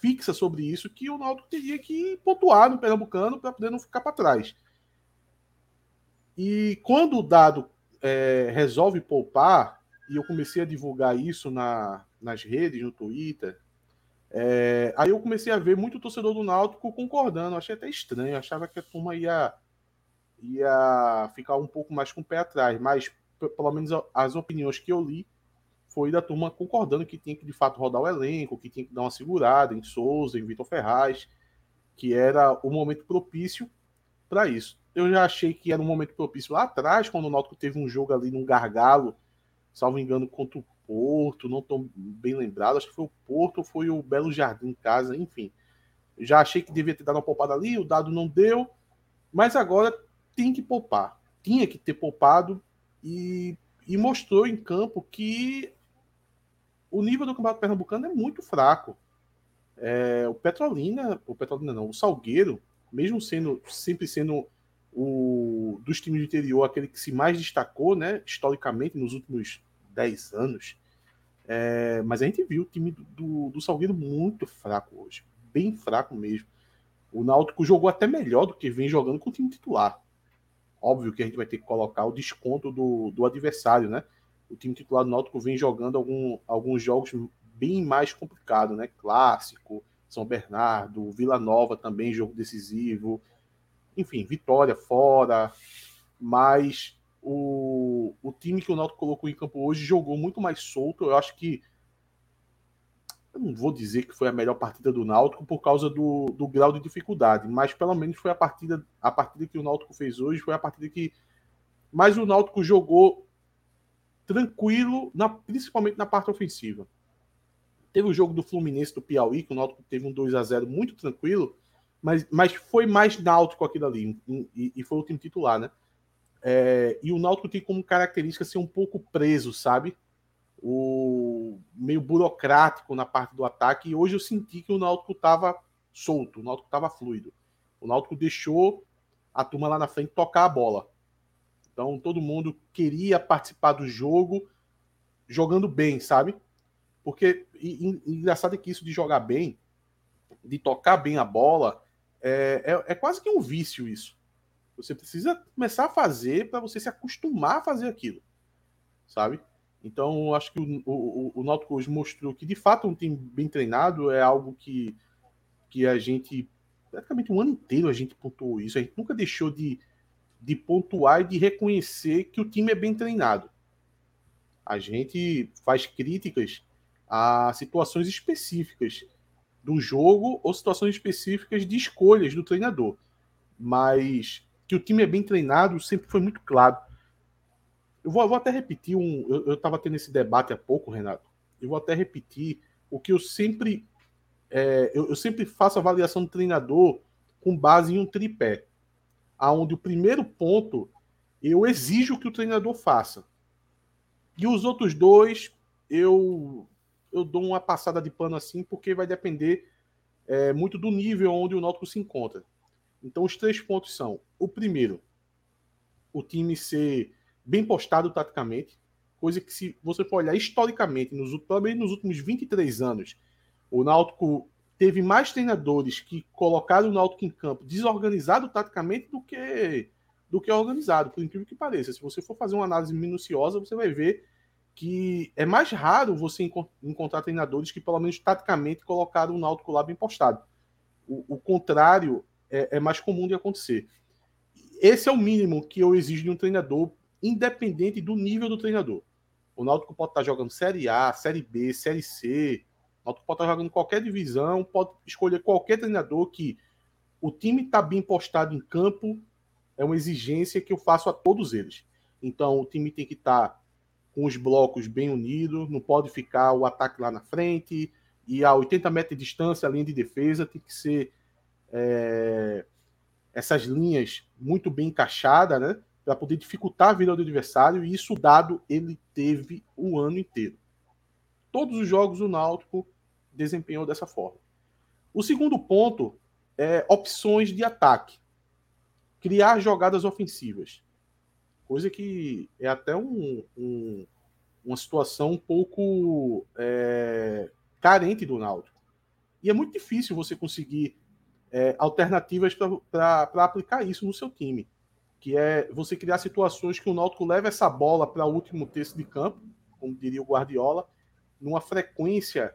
fixa sobre isso, que o Náutico teria que pontuar no Pernambucano para poder não ficar para trás. E quando o dado é, resolve poupar, e eu comecei a divulgar isso na, nas redes, no Twitter, é, aí eu comecei a ver muito torcedor do Náutico concordando. achei até estranho, achava que a turma ia, ia ficar um pouco mais com o pé atrás, mas pelo menos as opiniões que eu li foi da turma concordando que tinha que de fato rodar o elenco, que tinha que dar uma segurada em Souza, em Vitor Ferraz, que era o momento propício para isso eu já achei que era um momento propício lá atrás, quando o Náutico teve um jogo ali num gargalo, salvo engano, contra o Porto, não estou bem lembrado, acho que foi o Porto ou foi o Belo Jardim em casa, enfim. Já achei que devia ter dado uma poupada ali, o dado não deu, mas agora tem que poupar. Tinha que ter poupado e, e mostrou em campo que o nível do Campeonato Pernambucano é muito fraco. É, o Petrolina, o Petrolina não, o Salgueiro, mesmo sendo sempre sendo o, dos times do interior, aquele que se mais destacou, né, historicamente, nos últimos 10 anos. É, mas a gente viu o time do, do, do, Salgueiro muito fraco hoje, bem fraco mesmo. O Náutico jogou até melhor do que vem jogando com o time titular. Óbvio que a gente vai ter que colocar o desconto do, do adversário, né? O time titular do Náutico vem jogando algum, alguns jogos bem mais complicados, né? Clássico, São Bernardo, Vila Nova também, jogo decisivo enfim, vitória fora, mas o, o time que o Náutico colocou em campo hoje jogou muito mais solto. Eu acho que eu não vou dizer que foi a melhor partida do Náutico por causa do, do grau de dificuldade, mas pelo menos foi a partida a partida que o Náutico fez hoje foi a partida que mais o Náutico jogou tranquilo, na, principalmente na parte ofensiva. Teve o jogo do Fluminense do Piauí, que o Náutico teve um 2 a 0 muito tranquilo, mas, mas foi mais náutico aquilo ali, e, e foi o time titular, né? É, e o Náutico tem como característica ser um pouco preso, sabe? O meio burocrático na parte do ataque. E hoje eu senti que o Náutico estava solto, o Náutico estava fluido. O Náutico deixou a turma lá na frente tocar a bola. Então todo mundo queria participar do jogo jogando bem, sabe? Porque e, e, engraçado é que isso de jogar bem, de tocar bem a bola, é, é, é quase que um vício isso. Você precisa começar a fazer para você se acostumar a fazer aquilo, sabe? Então, acho que o, o, o Náutico hoje mostrou que, de fato, um time bem treinado é algo que que a gente, praticamente um ano inteiro a gente pontuou isso, a gente nunca deixou de, de pontuar e de reconhecer que o time é bem treinado. A gente faz críticas a situações específicas do jogo ou situações específicas de escolhas do treinador. Mas que o time é bem treinado sempre foi muito claro. Eu vou, eu vou até repetir um. Eu estava tendo esse debate há pouco, Renato. Eu vou até repetir o que eu sempre. É, eu, eu, sempre faço avaliação do treinador com base em um tripé. Onde o primeiro ponto eu exijo que o treinador faça. E os outros dois eu eu dou uma passada de pano assim, porque vai depender é, muito do nível onde o Náutico se encontra. Então, os três pontos são: o primeiro, o time ser bem postado taticamente, coisa que, se você for olhar historicamente, nos, também nos últimos 23 anos, o Náutico teve mais treinadores que colocaram o Náutico em campo desorganizado taticamente do que do que organizado, por incrível que pareça. Se você for fazer uma análise minuciosa, você vai ver que é mais raro você encontrar treinadores que, pelo menos taticamente, colocaram o Náutico lá bem postado. O, o contrário é, é, mais comum de acontecer. Esse é o mínimo que eu exijo de um treinador, independente do nível do treinador. O Náutico pode estar jogando Série A, Série B, Série C. Náutico pode estar jogando qualquer divisão, pode escolher qualquer treinador que o time está bem postado em campo, é uma exigência que eu faço a todos eles. Então, o time tem que estar com os blocos bem unidos, não pode ficar o ataque lá na frente, e a 80 metros de distância, a linha de defesa tem que ser é, essas linhas muito bem encaixadas, né? Para poder dificultar a vida do adversário, e isso dado ele teve o ano inteiro. Todos os jogos o Náutico desempenhou dessa forma. O segundo ponto é opções de ataque. Criar jogadas ofensivas coisa que é até um, um, uma situação um pouco é, carente do Náutico. E é muito difícil você conseguir é, alternativas para aplicar isso no seu time, que é você criar situações que o Náutico leva essa bola para o último terço de campo, como diria o Guardiola, numa frequência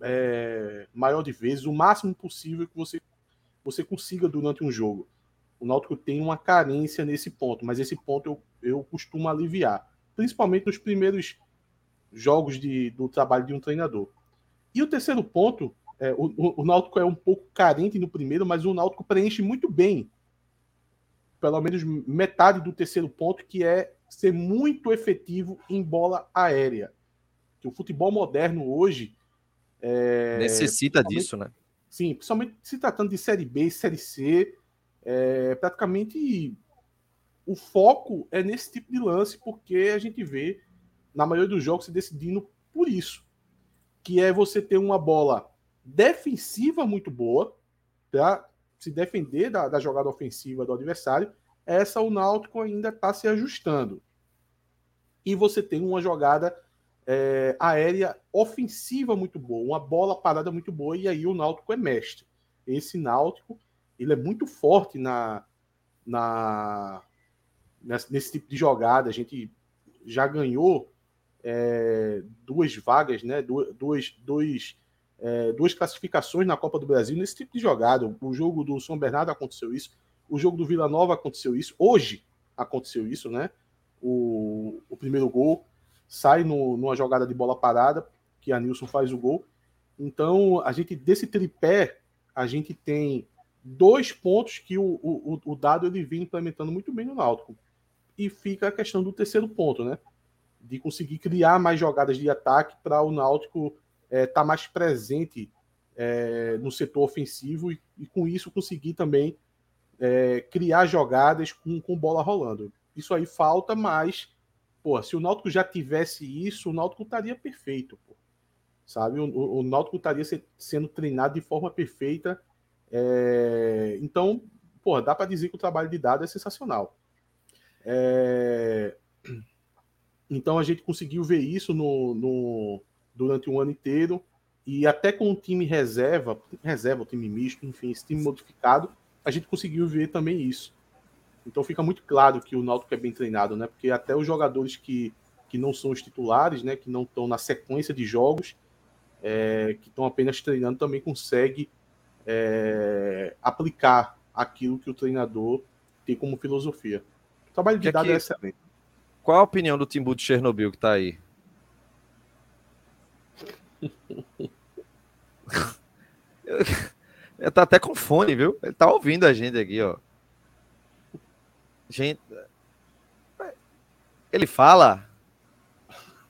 é, maior de vezes, o máximo possível que você, você consiga durante um jogo. O Náutico tem uma carência nesse ponto, mas esse ponto eu, eu costumo aliviar, principalmente nos primeiros jogos de, do trabalho de um treinador. E o terceiro ponto, é, o, o, Náutico é um pouco carente no primeiro, mas o Náutico preenche muito bem, pelo menos metade do terceiro ponto, que é ser muito efetivo em bola aérea. Que o futebol moderno hoje é, necessita disso, né? Sim, principalmente se tratando de Série B e Série C, é, praticamente o foco é nesse tipo de lance, porque a gente vê na maioria dos jogos se decidindo por isso, que é você ter uma bola defensiva muito boa para se defender da, da, jogada ofensiva do adversário. Essa o Náutico ainda está se ajustando. E você tem uma jogada é, aérea ofensiva muito boa, uma bola parada muito boa, e aí o Náutico é mestre. Esse Náutico ele é muito forte na, na nesse, nesse tipo de jogada. A gente já ganhou é, duas vagas, né? Duas, dois, é, duas classificações na Copa do Brasil nesse tipo de jogada. O jogo do São Bernardo aconteceu isso, o jogo do Vila Nova aconteceu isso, hoje aconteceu isso, né? O, o primeiro gol sai no, numa jogada de bola parada, que a Nilson faz o gol. Então, a gente, desse tripé, a gente tem dois pontos que o, o, o dado ele vem implementando muito bem no Náutico. E fica a questão do terceiro ponto, né? De conseguir criar mais jogadas de ataque para o Náutico estar é, tá mais presente é, no setor ofensivo e, e, com isso conseguir também é, criar jogadas com, com bola rolando. Isso aí falta, mas pô, se o Náutico já tivesse isso, o Náutico estaria perfeito, pô. sabe? O, o, Náutico estaria se, sendo treinado de forma perfeita é, então, pô, dá para dizer que o trabalho de dado é sensacional. É, então a gente conseguiu ver isso no, no, durante um ano inteiro e até com o time reserva, reserva, o time misto, enfim, esse time modificado, a gente conseguiu ver também isso. Então fica muito claro que o Náutico é bem treinado, né? Porque até os jogadores que, que não são os titulares, né? Que não estão na sequência de jogos, é, que estão apenas treinando, também conseguem é, aplicar aquilo que o treinador tem como filosofia. O trabalho de dados é excelente. Qual a opinião do Timbu de Chernobyl que está aí? [laughs] Ele tá até com fone, viu? Ele tá ouvindo a gente aqui, ó. Gente. Ele fala.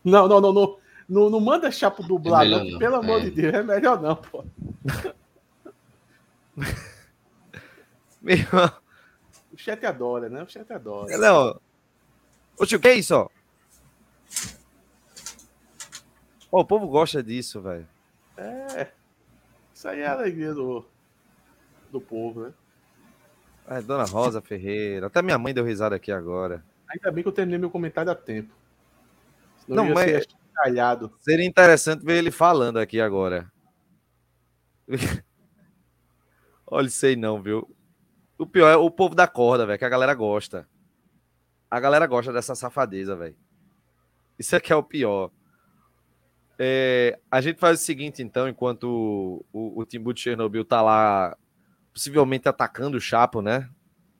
Não, não, não, não. Não, não manda chapo dublar, é não, não, pelo amor é. de Deus, é melhor não, pô. [laughs] Meu... O chat adora, né? O chat adora. Não. Oxe, o que é isso, ó? Oh, o povo gosta disso, velho. É. Isso aí é a alegria do, do povo, né? É, Dona Rosa Ferreira. Até minha mãe deu risada aqui agora. Ainda bem que eu terminei meu comentário a tempo. Senão Não, mas seria interessante ver ele falando aqui agora. [laughs] Olha, sei não, viu? O pior é o povo da corda, velho, que a galera gosta. A galera gosta dessa safadeza, velho. Isso aqui é, é o pior. É, a gente faz o seguinte, então, enquanto o, o, o Timbu de Chernobyl tá lá, possivelmente atacando o Chapo, né?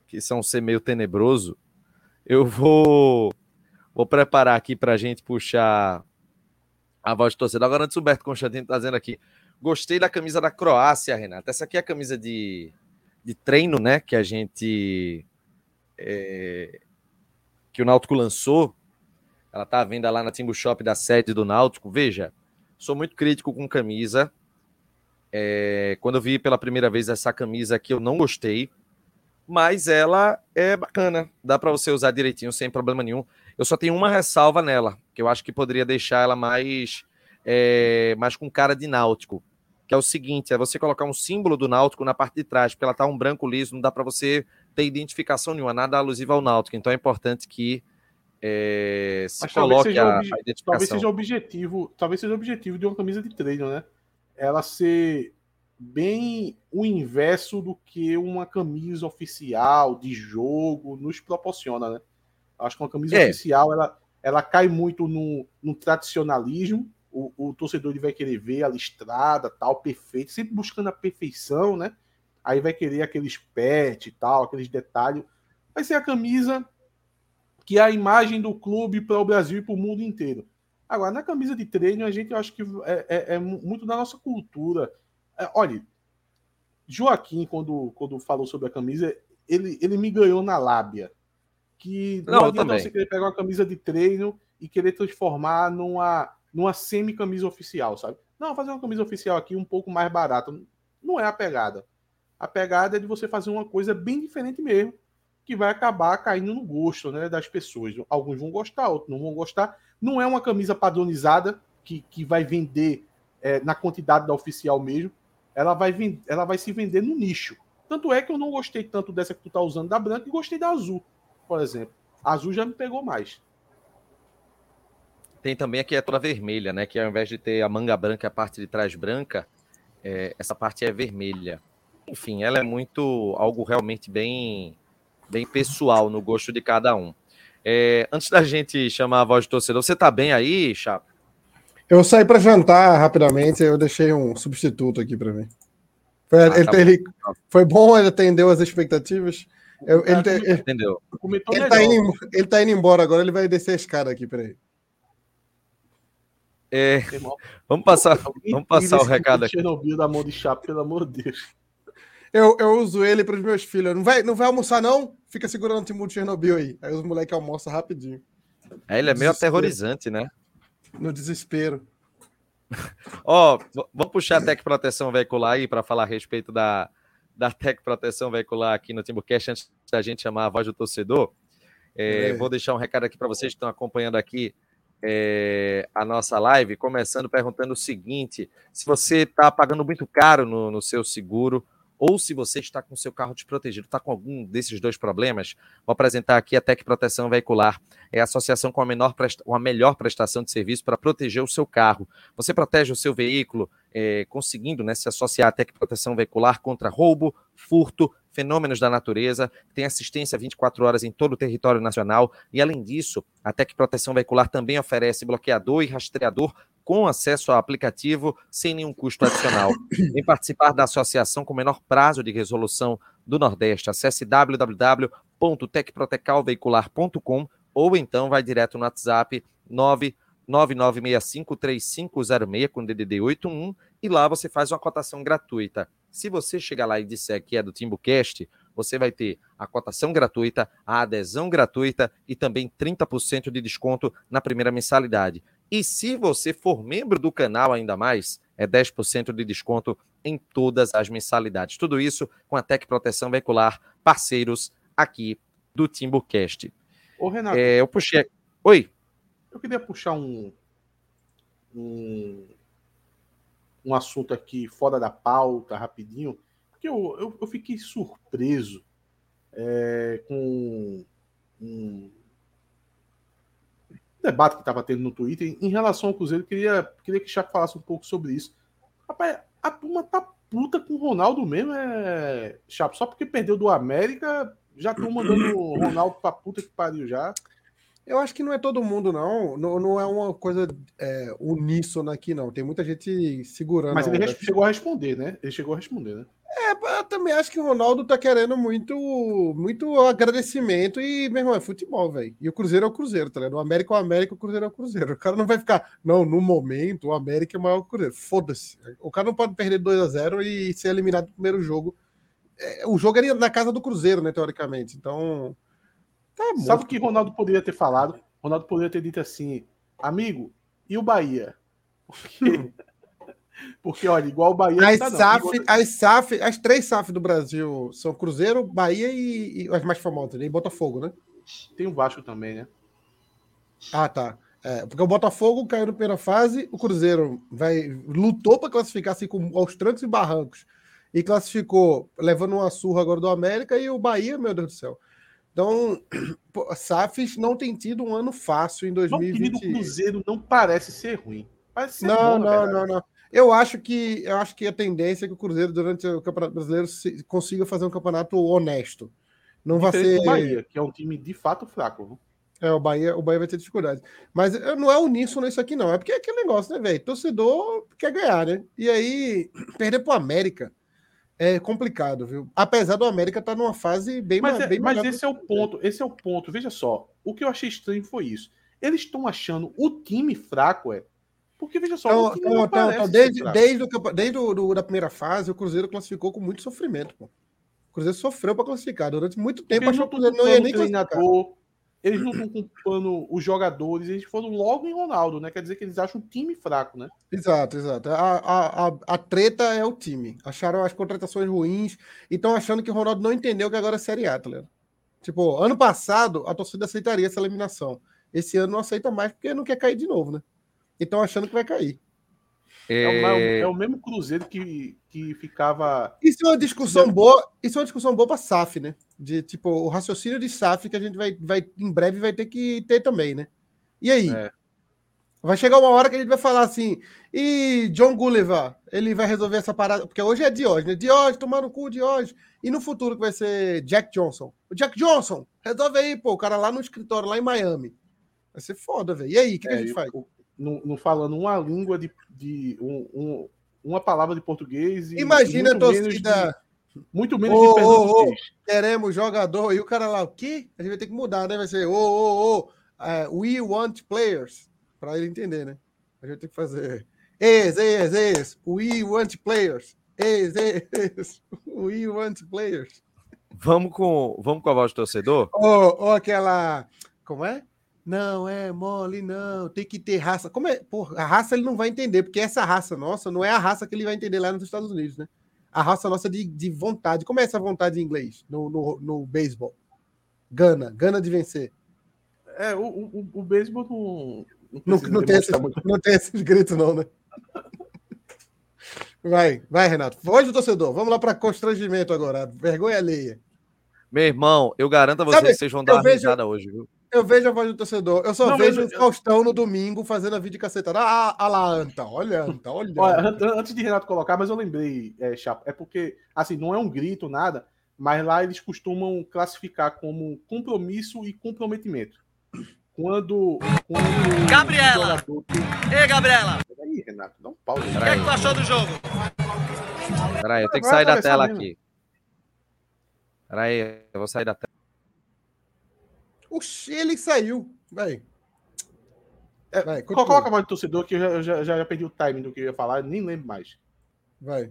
Que são um ser meio tenebroso. Eu vou, vou preparar aqui pra gente puxar a voz de torcedor. Agora, antes o Humberto Constantino tá dizendo aqui. Gostei da camisa da Croácia, Renata. Essa aqui é a camisa de, de treino, né? Que a gente. É, que o Náutico lançou ela tá à venda lá na Timbu Shop da sede do Náutico. Veja, sou muito crítico com camisa. É, quando eu vi pela primeira vez essa camisa aqui, eu não gostei. Mas ela é bacana. Dá para você usar direitinho, sem problema nenhum. Eu só tenho uma ressalva nela, que eu acho que poderia deixar ela mais, é, mais com cara de náutico. Que é o seguinte: é você colocar um símbolo do náutico na parte de trás, porque ela tá um branco liso, não dá para você ter identificação nenhuma, nada alusivo ao náutico. Então é importante que é, se Mas coloque a, a, identificação. Talvez seja objetivo, talvez seja objetivo de uma camisa de treino, né? Ela ser bem o inverso do que uma camisa oficial de jogo nos proporciona, né? Acho que uma camisa é. oficial ela, ela cai muito no, no tradicionalismo. O, o, torcedor ele vai querer ver a listrada, tal, perfeito, sempre buscando a perfeição, né? Aí vai querer aqueles pet e tal, aqueles detalhes. Vai ser a camisa que é a imagem do clube para o Brasil e para o mundo inteiro. Agora, na camisa de treino, a gente eu acho que é, é, é muito da nossa cultura. É, olha, Joaquim, quando, quando falou sobre a camisa, ele, ele me ganhou na lábia. Que não, não adianta você querer pegar uma camisa de treino e querer transformar numa, numa semi-camisa oficial, sabe? Não, fazer uma camisa oficial aqui um pouco mais barata. Não é a pegada. A pegada é de você fazer uma coisa bem diferente mesmo que vai acabar caindo no gosto né, das pessoas. Alguns vão gostar, outros não vão gostar. Não é uma camisa padronizada que, que vai vender é, na quantidade da oficial mesmo. Ela vai, ela vai se vender no nicho. Tanto é que eu não gostei tanto dessa que tu tá usando da branca e gostei da azul, por exemplo. A azul já me pegou mais. Tem também aqui a toda vermelha, né? Que ao invés de ter a manga branca e a parte de trás branca, é, essa parte é vermelha. Enfim, ela é muito algo realmente bem bem pessoal no gosto de cada um. É, antes da gente chamar a voz de torcedor, você tá bem aí, Chapo? Eu saí para jantar rapidamente, eu deixei um substituto aqui para mim. Foi, ah, ele, tá ele, foi bom, ele atendeu as expectativas. Eu, ele, ele, entendeu? Ele tá, indo, ele tá indo embora agora, ele vai descer a escada aqui, peraí. É, vamos passar, vamos passar o recado aqui. Chernobyl da mão de Chapo, pelo amor de Deus. Eu, eu uso ele para os meus filhos. Não vai, não vai almoçar, não? Fica segurando o Timbu de Chernobyl aí. Aí os moleques almoçam rapidinho. É, ele é meio aterrorizante, né? No desespero. Ó, oh, vamos puxar a Tec Proteção Veicular aí para falar a respeito da, da Tec Proteção Veicular aqui no Timbucast, antes da gente chamar a voz do torcedor. É, é. Vou deixar um recado aqui para vocês que estão acompanhando aqui é, a nossa live, começando perguntando o seguinte: se você está pagando muito caro no, no seu seguro, ou se você está com seu carro desprotegido, está com algum desses dois problemas, vou apresentar aqui a Tec Proteção Veicular. É a associação com a, menor presta a melhor prestação de serviço para proteger o seu carro. Você protege o seu veículo é, conseguindo né, se associar à Tec Proteção Veicular contra roubo, furto, fenômenos da natureza, tem assistência 24 horas em todo o território nacional e, além disso, a Tec Proteção Veicular também oferece bloqueador e rastreador com acesso ao aplicativo sem nenhum custo adicional. [coughs] Em participar da associação com menor prazo de resolução do Nordeste, acesse www.tecprotecalveicular.com ou então vai direto no WhatsApp 999653506 com DDD 81 e lá você faz uma cotação gratuita. Se você chegar lá e disser que é do TimbuCast, você vai ter a cotação gratuita, a adesão gratuita e também 30% de desconto na primeira mensalidade. E se você for membro do canal ainda mais, é 10% de desconto em todas as mensalidades. Tudo isso com a Tec Proteção Veicular, parceiros aqui do TimbuCast. Ô, Renato. É, eu puxei. Oi. Eu queria puxar um, um, um assunto aqui fora da pauta, rapidinho, porque eu, eu, eu fiquei surpreso é, com um debate que estava tendo no Twitter em relação ao Cruzeiro. Queria, queria que o Chaco falasse um pouco sobre isso. Rapaz, a turma tá puta com o Ronaldo mesmo, é Chapo. Só porque perdeu do América, já estão [clears throat] mandando o Ronaldo pra puta que pariu já. Eu acho que não é todo mundo, não. Não, não é uma coisa é, uníssona aqui, não. Tem muita gente segurando. Mas ele chegou a responder, né? Ele chegou a responder, né? É, eu também acho que o Ronaldo tá querendo muito, muito agradecimento e, meu irmão, é futebol, velho. E o Cruzeiro é o Cruzeiro, tá ligado? O América é o América, o Cruzeiro é o Cruzeiro. O cara não vai ficar, não, no momento, o América é maior que o Cruzeiro. Foda-se. O cara não pode perder 2 a 0 e ser eliminado no primeiro jogo. É, o jogo era na casa do Cruzeiro, né, teoricamente. Então. Tá Sabe o que Ronaldo poderia ter falado? Ronaldo poderia ter dito assim, amigo, e o Bahia? [laughs] Porque. Porque, olha, igual o Bahia. As, tá, SAF, igual... as, SAF, as três SAF do Brasil são Cruzeiro, Bahia e, e as mais famosas, né? E Botafogo, né? Tem o Vasco também, né? Ah, tá. É, porque o Botafogo caiu na primeira fase, o Cruzeiro vai, lutou para classificar assim, com, aos trancos e barrancos e classificou levando uma surra agora do América e o Bahia, meu Deus do céu. Então, [clears throat] SAFs não tem tido um ano fácil em 2020. O time do Cruzeiro não parece ser ruim. Parece ser não, bom, não, não, não. Eu acho que eu acho que a tendência é que o Cruzeiro durante o Campeonato Brasileiro consiga fazer um campeonato honesto. Não vai ser o Bahia, que é um time de fato fraco. Viu? É, o Bahia, o Bahia vai ter dificuldade. Mas não é uníssono isso aqui, não. É porque é aquele negócio, né, velho? Torcedor quer ganhar, né? E aí, [clears throat] perder pro América é complicado, viu? Apesar do América estar tá numa fase bem Mas, é, bem mas esse é o ponto, esse é o ponto. Veja só, o que eu achei estranho foi isso. Eles estão achando o time fraco, é porque, veja só, então, então, então, então desde, desde, o, desde o, do, da primeira fase, o Cruzeiro classificou com muito sofrimento. Pô. O Cruzeiro sofreu para classificar. Durante muito tempo, achou que o Cruzeiro não ia nem treinador, Eles não estão culpando os jogadores, eles foram logo em Ronaldo, né? Quer dizer que eles acham o time fraco, né? Exato, exato. A, a, a, a treta é o time. Acharam as contratações ruins e estão achando que o Ronaldo não entendeu que agora é Série A, tá ligado? Tipo, ano passado a torcida aceitaria essa eliminação. Esse ano não aceita mais porque não quer cair de novo, né? E estão achando que vai cair. É... É, o, é, o, mesmo Cruzeiro que, que ficava. Isso é uma discussão boa. Isso é uma discussão boa para SAF, né? De tipo, o raciocínio de SAF que a gente vai, vai em breve vai ter que ter também, né? E aí? É. Vai chegar uma hora que a gente vai falar assim, e John Gulliver, ele vai resolver essa parada, porque hoje é Diógenes, né? Diógenes, tomar no cu Diógenes, e no futuro que vai ser Jack Johnson. O Jack Johnson, resolve aí, pô, o cara lá no escritório, lá em Miami. Vai ser foda, velho. E aí, o que, é, que, a é, gente faz? O, não, não falando uma língua de, de um, um, uma palavra de português. Imagina a torcida. De, muito menos oh, de. Oh, oh, queremos jogador. E o cara lá, o quê? A gente vai ter que mudar, né? Vai ser, ô, ô, ô, we want players. Para ele entender, né? A gente tem que fazer. Ex, ex, ex. We want players. Ex, ex. [laughs] We want players. Vamos com, vamos com a voz do torcedor? Ou, ou aquela. Como é? Não, é mole, não, tem que ter raça. Como é? Porra, a raça ele não vai entender, porque essa raça nossa não é a raça que ele vai entender lá nos Estados Unidos, né? A raça nossa de, de vontade. Como é essa vontade em inglês no, no, no beisebol? Gana, gana de vencer. É, o, o, o beisebol não. Não, não, não, tem esses, não tem esses gritos, não, né? Vai, vai, Renato. Voz do torcedor. Vamos lá para constrangimento agora. Vergonha alheia. Meu irmão, eu garanto a vocês Sabe, que vocês vão dar uma vejo... risada hoje, viu? Eu vejo a voz do torcedor. Eu só não, vejo o Faustão no domingo fazendo a vídeo cacetada. Ah, ah lá, Anta, olha, Anta, olha. olha. Antes de Renato colocar, mas eu lembrei, é, Chapo, é porque, assim, não é um grito, nada, mas lá eles costumam classificar como compromisso e comprometimento. Quando. quando Gabriela! Ei, Gabriela! Peraí, Renato, dá um pau. O que, é que tu achou do jogo? Peraí, eu tenho que sair da tela aqui. Peraí, eu vou sair da tela. Oxi, ele saiu. Vai. É, Vai coloca a voz do torcedor que eu já, já, já perdi o timing do que eu ia falar, nem lembro mais. Vai.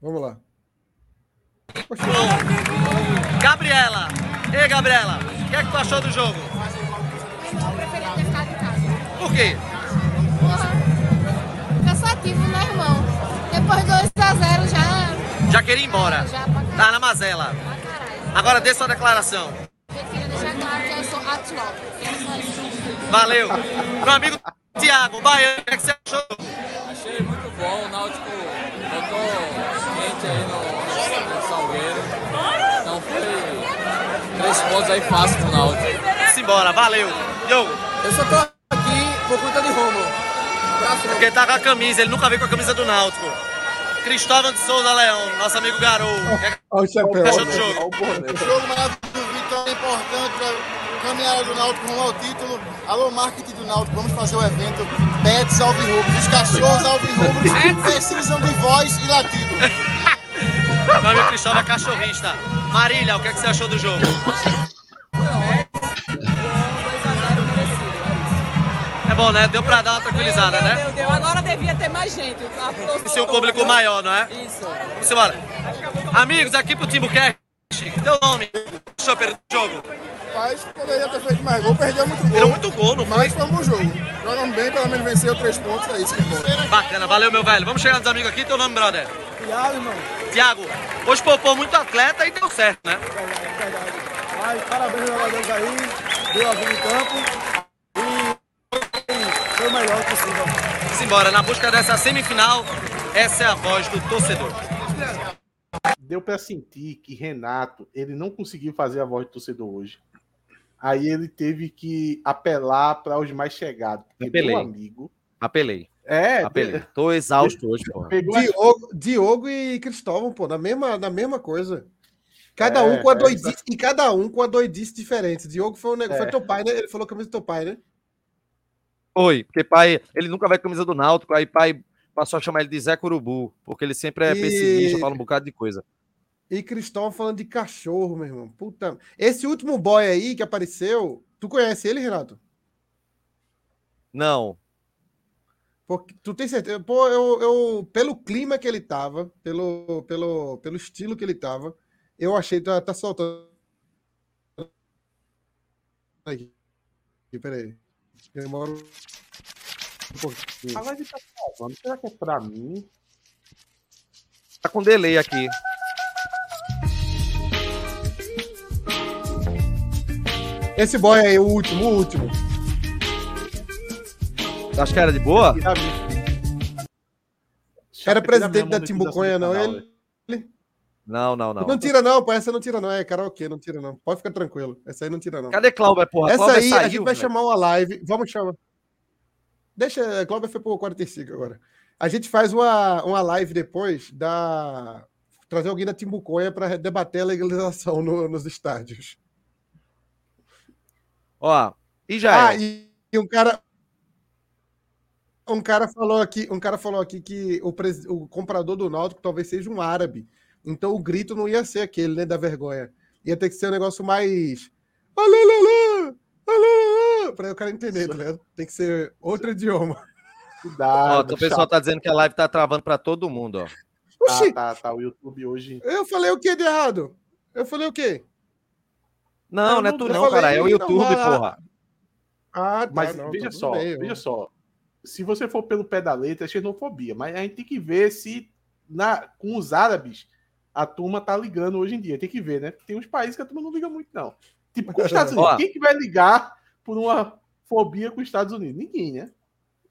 Vamos lá. Oxi. Gabriela! Ei, Gabriela, o que é que tu achou do jogo? Eu preferia ter ficado em casa. Por quê? Porra, cansativo, né, irmão? Depois do 2x0 já. Já queria ir embora. Já. Tá na mazela. Pra caralho. Agora dê sua declaração. Eu queria deixar claro isso. Valeu. Meu amigo Tiago, Baiano, o que, é que você achou? Achei muito bom, o Náutico botou quente aí no, no Salgueiro. Então foi três pontos aí fácil pro Náutico. Simbora, valeu. Diogo, Eu só tô aqui por conta de Romulo. Porque tá com a camisa, ele nunca veio com a camisa do Náutico. Cristóvão de Souza Leão, nosso amigo Garou. O é Olha o chapéu. achou do jogo? O jogo maior do Vitória é importante para a caminhada do Náutico rumo ao título. Alô, marketing do Náutico, vamos fazer o evento Pets Alvirrubros. Os cachorros alvirrubros [laughs] precisam de voz e latido. Meu Cristóvão é cachorrista. Marília, o que, é que você achou do jogo? É bom, né? Deu pra dar uma tranquilizada, né? Deu, deu. Agora devia ter mais gente. A- E ser um público maior, não é? Isso. Vamos embora. Amigos, aqui pro Timbucast, teu nome? Deixa eu perder o jogo. Mas poderia ter feito mais gol, perdeu muito Deu muito gol, não foi? Mas foi um bom jogo. Jogamos bem, pelo menos venceu três pontos, é isso que importa. Bacana, valeu, meu velho. Vamos chegar nos amigos aqui. Teu nome, brother? Obrigado, irmão. Tiago, hoje poupou muito atleta e deu certo, né? Verdade. Mas parabéns aos jogadores aí, deu a vida em campo e foi o melhor possível. Simbora, na busca dessa semifinal, essa é a voz do torcedor. Deu pra sentir que Renato, ele não conseguiu fazer a voz do torcedor hoje. Aí ele teve que apelar para os mais chegados. Porque Apelei. meu amigo. Apelei. É, Apelei. Tô exausto hoje, pô. Diogo, Diogo e Cristóvão, pô, na mesma, na mesma coisa. Cada É, um com a é, doidice, e cada um com a doidice diferente. Diogo foi, um foi É. teu pai, né? Ele falou camisa do teu pai, né? Foi, porque pai, ele nunca vai com a camisa do Náutico, aí pai passou a chamar ele de Zé Curubu, porque ele sempre é E- pessimista, fala um bocado de coisa. E Cristóvão falando de cachorro, meu irmão. Puta. Esse último boy aí que apareceu, tu conhece ele, Renato? Não, Porque, tu tem certeza? Pô, eu, eu, pelo clima que ele tava, pelo, pelo, pelo estilo que ele tava, eu achei que tá, tá soltando. Aqui, peraí. Demora um pouquinho. A live tá travando. Será que é pra mim? tá com delay aqui. Esse boy aí, o último, o último. Acho que era de boa? A minha- Era presidente da Timbuconha, não? Ele? Não, não, não. Não tira, não, pô. Essa não tira, não. É karaokê, não tira, não. Pode ficar tranquilo. Essa aí não tira, não. Cadê Cláudio, porra? Essa aí a saiu, gente vai velho. chamar uma live. Vamos chamar. Deixa, Cláudio foi pro 45 agora. A gente faz uma, uma live depois da. Trazer alguém da Timbuconha para debater a legalização no- nos estádios. Ó, e já Ah, é. e, e um cara. Um cara falou aqui, um cara falou aqui que o, pres- o comprador do Náutico talvez seja um árabe. Então o grito não ia ser aquele, né, da vergonha. Ia ter que ser um negócio mais Alalala! Alalala! Pra o cara entender, tá ligado? Tem que ser outro idioma. Ó, Cuidado. o pessoal tá dizendo que a live tá travando pra todo mundo, ó. Oxi, Tá, tá, tá. O YouTube hoje. eu falei o que de errado? Eu falei o quê? Não, Não, não é não, tu eu não, cara. É o não, YouTube, ah, porra. Ah, tá, Mas não, veja tá tudo só, bem, veja eu- só. Se você for pelo pé da letra, é xenofobia. Mas a gente tem que ver se na, com os árabes a turma tá ligando hoje em dia. Tem que ver, né? Tem uns países que a turma não liga muito, não. Tipo, com os Estados [laughs] Unidos. Ó. Quem que vai ligar por uma fobia com os Estados Unidos? Ninguém, né?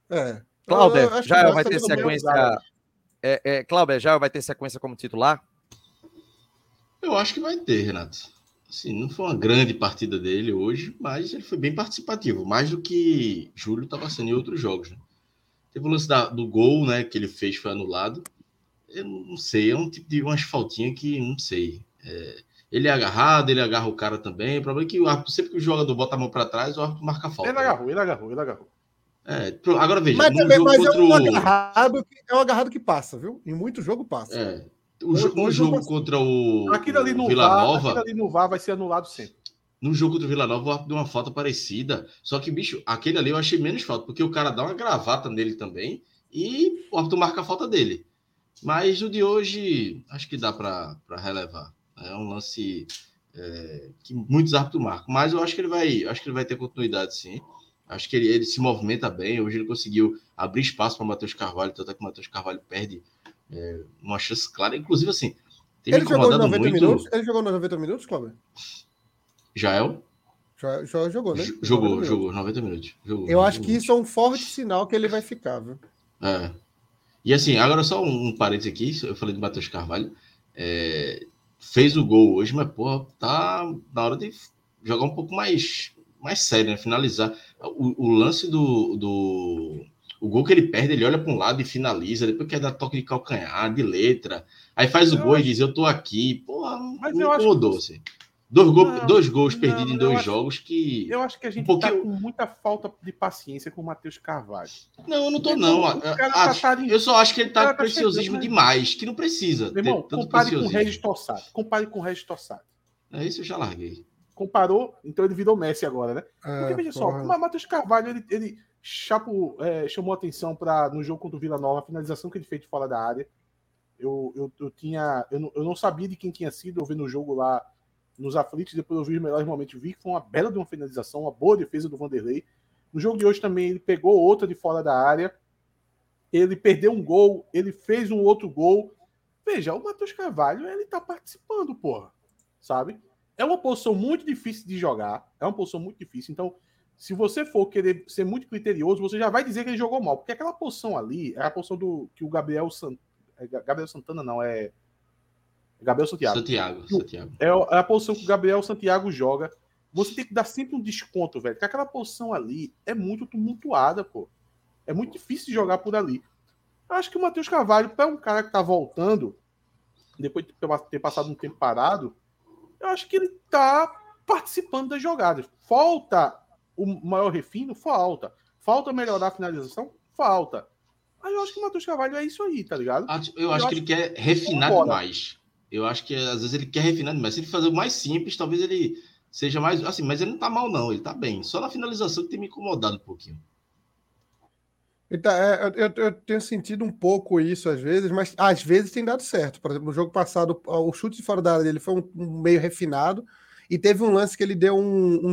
É. Cláudio, Eu acho que já vai ter sequência. É, é, Cláudio, já vai ter sequência como titular? Eu acho que vai ter, Renato. Assim, não foi uma grande partida dele hoje, mas ele foi bem participativo, mais do que Júlio estava sendo em outros jogos. Né? Teve o lance da- do gol, né, que ele fez foi anulado. Eu não sei, é um tipo de umas faltinhas que não sei. É, ele é agarrado, ele agarra o cara também. O problema é que o árbitro, sempre que o jogador bota a mão para trás, o árbitro marca a falta. Ele né? agarrou, ele agarrou, ele agarrou. É, agora veja, Mas, também, mas é um o. agarrado, que, é um agarrado que passa, viu? Em muito jogo passa. É, o Hoje jogo posso- contra o, Aquilo ali no Vila VAR, Nova. aquilo ali no VAR vai ser anulado sempre. No jogo contra o Vila Nova, o árbitro deu uma falta parecida. Só que, bicho, aquele ali eu achei menos falta, porque o cara dá uma gravata nele também e o árbitro marca a falta dele. Mas o de hoje, acho que dá para relevar. É um lance é, que muitos árbitros marcam. Mas eu acho que ele vai, acho que ele vai ter continuidade, sim. Acho que ele, ele se movimenta bem. Hoje ele conseguiu abrir espaço para o Matheus Carvalho, tanto é que o Matheus Carvalho perde é, uma chance clara. Inclusive, assim, tem Ele jogou nos incomodado 90 muito. minutos? Ele jogou nos 90 minutos, Cláudio? Jael? Já, já jogou, né? Jogou, 90 minutos. jogou, 90 minutos. Jogou, Eu 90 acho que minutos. isso é um forte sinal que ele vai ficar, viu? É. E assim, agora só um, um parênteses aqui, eu falei do Matheus Carvalho, é, fez o gol hoje, mas porra, tá na hora de jogar um pouco mais, mais sério, né? Finalizar. O, o lance do, do. O gol que ele perde, ele olha para um lado e finaliza, depois quer dar toque de calcanhar, de letra. Aí faz o Eu gol e acho- diz, eu tô aqui. Porra, Mas me eu acho incomodou, que- assim. Dois, gol, Não, dois gols não, perdidos em dois acho- jogos que. Eu acho que a gente pouquinho- tá com muita falta de paciência com o Matheus Carvalho. Não, eu não tô, Meu não. irmão, o Eu- tá acho- só acho que ele o tá com tá preciosismo chegando, né? demais, que não precisa. Meu irmão, ter tanto compare com o. Regis Tossado. Compare com o Regis Tossado. É isso, eu já larguei. Comparou, então ele virou Messi agora, né? Porque É, veja só, porra. o Matheus Carvalho, ele, ele chapo, é, chamou atenção para no jogo contra o Vila Nova, a finalização que ele fez de fora da área. Eu, eu, eu tinha. Eu não, eu não sabia de quem tinha sido, eu vi no jogo lá nos aflitos, depois eu vi os melhores momentos, vi que foi uma bela de uma finalização, uma boa defesa do Vanderlei. No jogo de hoje também ele pegou outra de fora da área, ele perdeu um gol, ele fez um outro gol. Veja, o Matheus Carvalho, ele tá participando, porra. Sabe? É uma posição muito difícil de jogar, é uma posição muito difícil. Então, se você for querer ser muito criterioso, você já vai dizer que ele jogou mal, porque aquela posição ali é a posição do que o Gabriel Sant... é Gabriel Santana não é Gabriel Santiago. Santiago, Santiago. É é a posição que o Gabriel Santiago joga. Você tem que dar sempre um desconto, velho. Porque aquela posição ali é muito tumultuada, pô. É muito difícil de jogar por ali. Eu acho que o Matheus Carvalho, para um cara que tá voltando, depois de ter passado um tempo parado, eu acho que ele tá participando das jogadas. Falta o maior refino? Falta. Falta melhorar a finalização? Falta. Aí eu acho que o Matheus Carvalho é isso aí, tá ligado? Acho- Eu acho que ele quer refinar demais. Eu acho que às vezes ele quer refinar demais. Se ele fazer o mais simples, talvez ele seja mais. Assim, mas ele não tá mal, não. Ele tá bem. Só na finalização que tem me incomodado um pouquinho. Então, é, eu, eu- eu tenho sentido um pouco isso às vezes, mas às vezes tem dado certo. Por exemplo, no jogo passado, o chute de fora da área dele foi um, um meio refinado e teve um lance que ele deu um, um